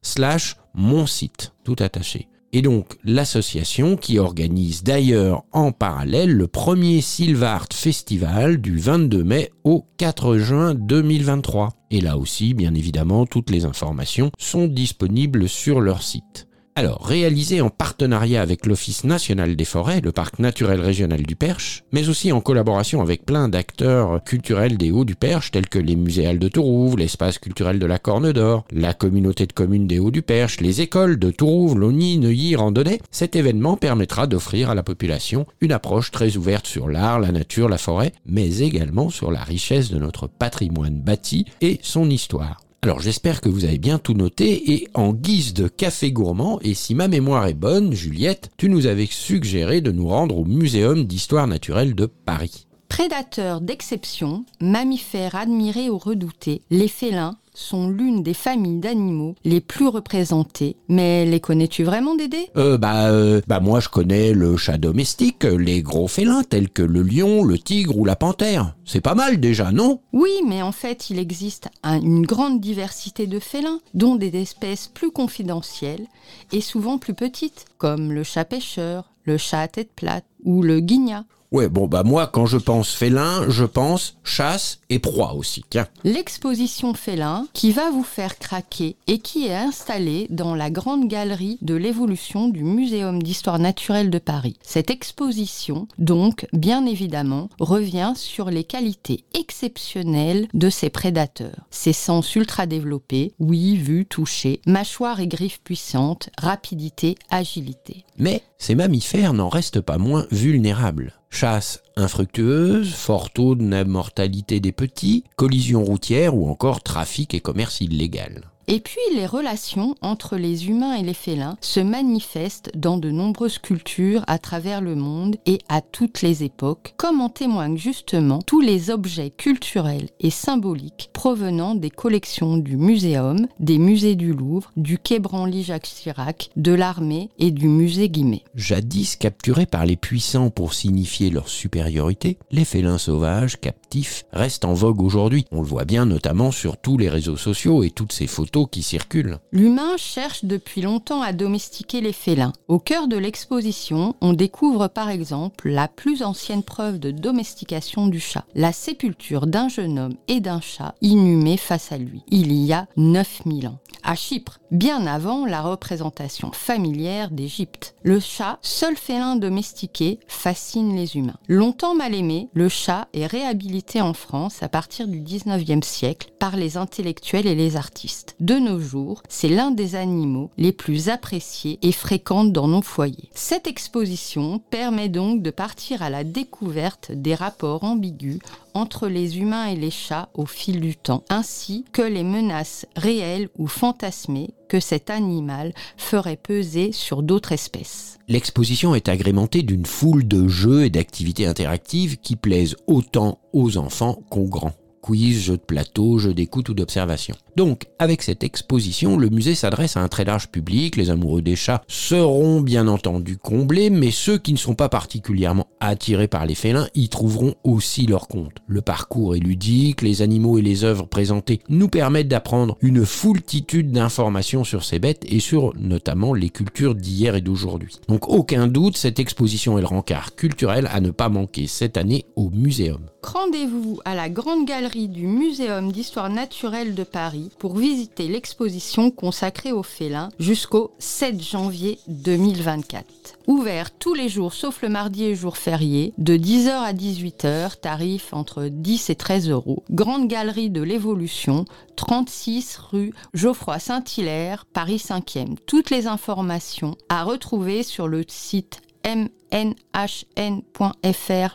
slash mon site tout attaché. Et donc l'association qui organise d'ailleurs en parallèle le premier Silvart Festival du 22 mai au 4 juin 2023. Et là aussi, bien évidemment, toutes les informations sont disponibles sur leur site. Alors, réalisé en partenariat avec l'Office national des forêts, le parc naturel régional du Perche, mais aussi en collaboration avec plein d'acteurs culturels des Hauts du Perche, tels que les muséales de Tourouve, l'espace culturel de la Corne d'Or, la communauté de communes des Hauts du Perche, les écoles de Tourouve, Logny, Neuilly, Randonnay, cet événement permettra d'offrir à la population une approche très ouverte sur l'art, la nature, la forêt, mais également sur la richesse de notre patrimoine bâti et son histoire. Alors j'espère que vous avez bien tout noté et en guise de café gourmand, et si ma mémoire est bonne, Juliette, tu nous avais suggéré de nous rendre au Muséum d'histoire naturelle de Paris. Prédateurs d'exception, mammifères admirés ou redoutés, les félins sont l'une des familles d'animaux les plus représentées. Mais les connais-tu vraiment, Dédé? Euh, bah, euh, bah moi je connais le chat domestique, les gros félins tels que le lion, le tigre ou la panthère. C'est pas mal déjà, non? Oui, mais en fait, il existe un- une grande diversité de félins, dont des espèces plus confidentielles et souvent plus petites, comme le chat pêcheur, le chat à tête plate ou le guignat. Ouais, bon bah moi quand je pense félin, je pense chasse et proie aussi. Tiens. L'exposition félin qui va vous faire craquer et qui est installée dans la grande galerie de l'évolution du Muséum d'histoire naturelle de Paris. Cette exposition, donc, bien évidemment, revient sur les qualités exceptionnelles de ces prédateurs. Ses sens ultra développés, oui, vue, toucher, mâchoire et griffes puissantes, rapidité, agilité. Mais ces mammifères n'en restent pas moins vulnérables. Chasse infructueuse, fort taux de mortalité des petits, collisions routières ou encore trafic et commerce illégal. Et puis les relations entre les humains et les félins se manifestent dans de nombreuses cultures à travers le monde et à toutes les époques, comme en témoignent justement tous les objets culturels et symboliques provenant des collections du Muséum, des musées du Louvre, du Quai Branly-Jacques Chirac, de l'armée et du musée Guimet. Jadis capturés par les puissants pour signifier leur supériorité, les félins sauvages, captifs, restent en vogue aujourd'hui. On le voit bien notamment sur tous les réseaux sociaux et toutes ces photos qui circulent. L'humain cherche depuis longtemps à domestiquer les félins. Au cœur de l'exposition, on découvre par exemple la plus ancienne preuve de domestication du chat, la sépulture d'un jeune homme et d'un chat inhumés face à lui, il y a 9000 ans. À Chypre, bien avant la représentation familière d'Égypte. Le chat, seul félin domestiqué, fascine les humains. Longtemps mal aimé, le chat est réhabilité en France à partir du 19e siècle par les intellectuels et les artistes. De nos jours, c'est l'un des animaux les plus appréciés et fréquents dans nos foyers. Cette exposition permet donc de partir à la découverte des rapports ambigus entre les humains et les chats au fil du temps, ainsi que les menaces réelles ou fantasmées que cet animal ferait peser sur d'autres espèces. L'exposition est agrémentée d'une foule de jeux et d'activités interactives qui plaisent autant aux enfants qu'aux grands. Quiz, jeux de plateau, jeux d'écoute ou d'observation. Donc, avec cette exposition, le musée s'adresse à un très large public. Les amoureux des chats seront bien entendu comblés, mais ceux qui ne sont pas particulièrement attirés par les félins y trouveront aussi leur compte. Le parcours est ludique, les animaux et les œuvres présentées nous permettent d'apprendre une foultitude d'informations sur ces bêtes et sur notamment les cultures d'hier et d'aujourd'hui. Donc aucun doute, cette exposition est le rencard culturel à ne pas manquer cette année au muséum. Rendez-vous à la grande galerie du Muséum d'histoire naturelle de Paris pour visiter l'exposition consacrée aux félins jusqu'au 7 janvier 2024. Ouvert tous les jours sauf le mardi et jour férié, de 10h à 18h, tarif entre 10 et 13 euros. Grande galerie de l'évolution, 36 rue Geoffroy Saint-Hilaire, Paris 5e. Toutes les informations à retrouver sur le site mnhn.fr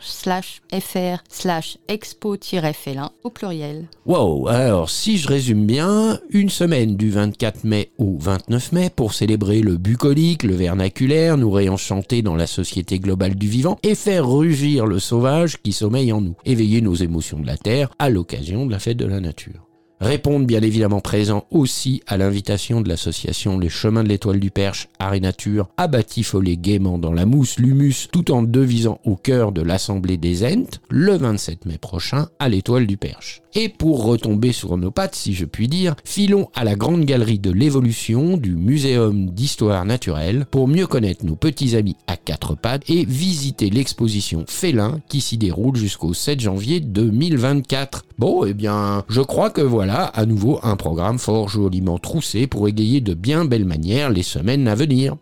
slash fr slash expo-félin au pluriel. Wow, alors si je résume bien, une semaine du 24 mai au 29 mai pour célébrer le bucolique, le vernaculaire, nous réenchanter dans la société globale du vivant et faire rugir le sauvage qui sommeille en nous, éveiller nos émotions de la terre à l'occasion de la fête de la nature. Répondre bien évidemment présent aussi à l'invitation de l'association Les Chemins de l'Étoile du Perche, Art et Nature, à batifoler gaiement dans la mousse l'humus tout en devisant au cœur de l'Assemblée des Ents le 27 mai prochain à l'Étoile du Perche. Et pour retomber sur nos pattes, si je puis dire, filons à la grande galerie de l'évolution du Muséum d'Histoire Naturelle pour mieux connaître nos petits amis à quatre pattes et visiter l'exposition Félin qui s'y déroule jusqu'au 7 janvier 2024. Bon, eh bien, je crois que voilà à nouveau un programme fort joliment troussé pour égayer de bien belles manières les semaines à venir.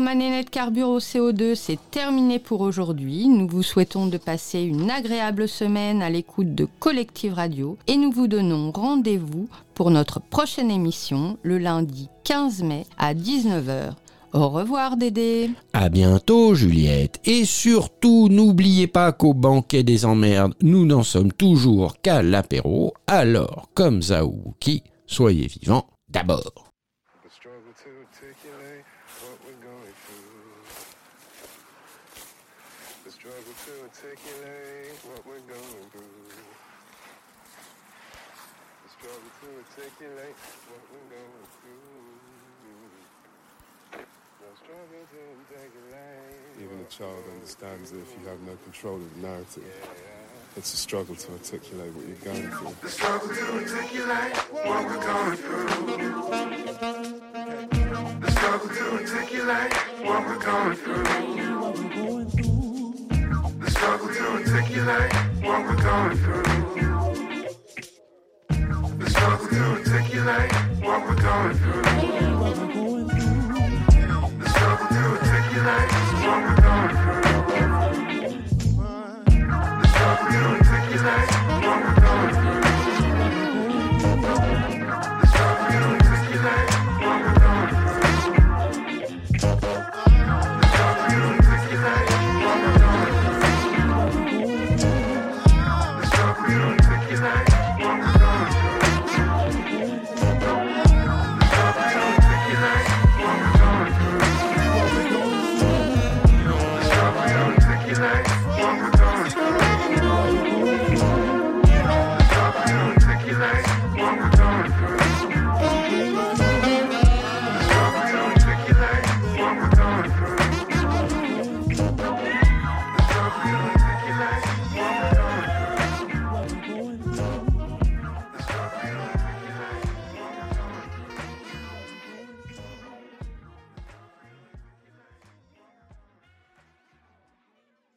Ma nénette carbure au CO2, c'est terminé pour aujourd'hui. Nous vous souhaitons de passer une agréable semaine à l'écoute de Collective Radio et nous vous donnons rendez-vous pour notre prochaine émission le lundi 15 mai à 19h. Au revoir Dédé. À bientôt Juliette. Et surtout n'oubliez pas qu'au banquet des emmerdes, nous n'en sommes toujours qu'à l'apéro. Alors, comme Zaouki, Soyez vivants d'abord. control of the narrative. It's a struggle to articulate what you're going through. The struggle to articulate what we're going through. The struggle to articulate what we're going through. The struggle to articulate what we're going through. The struggle to articulate what we're going through. The struggle to articulate what we're going through. You don't take your back.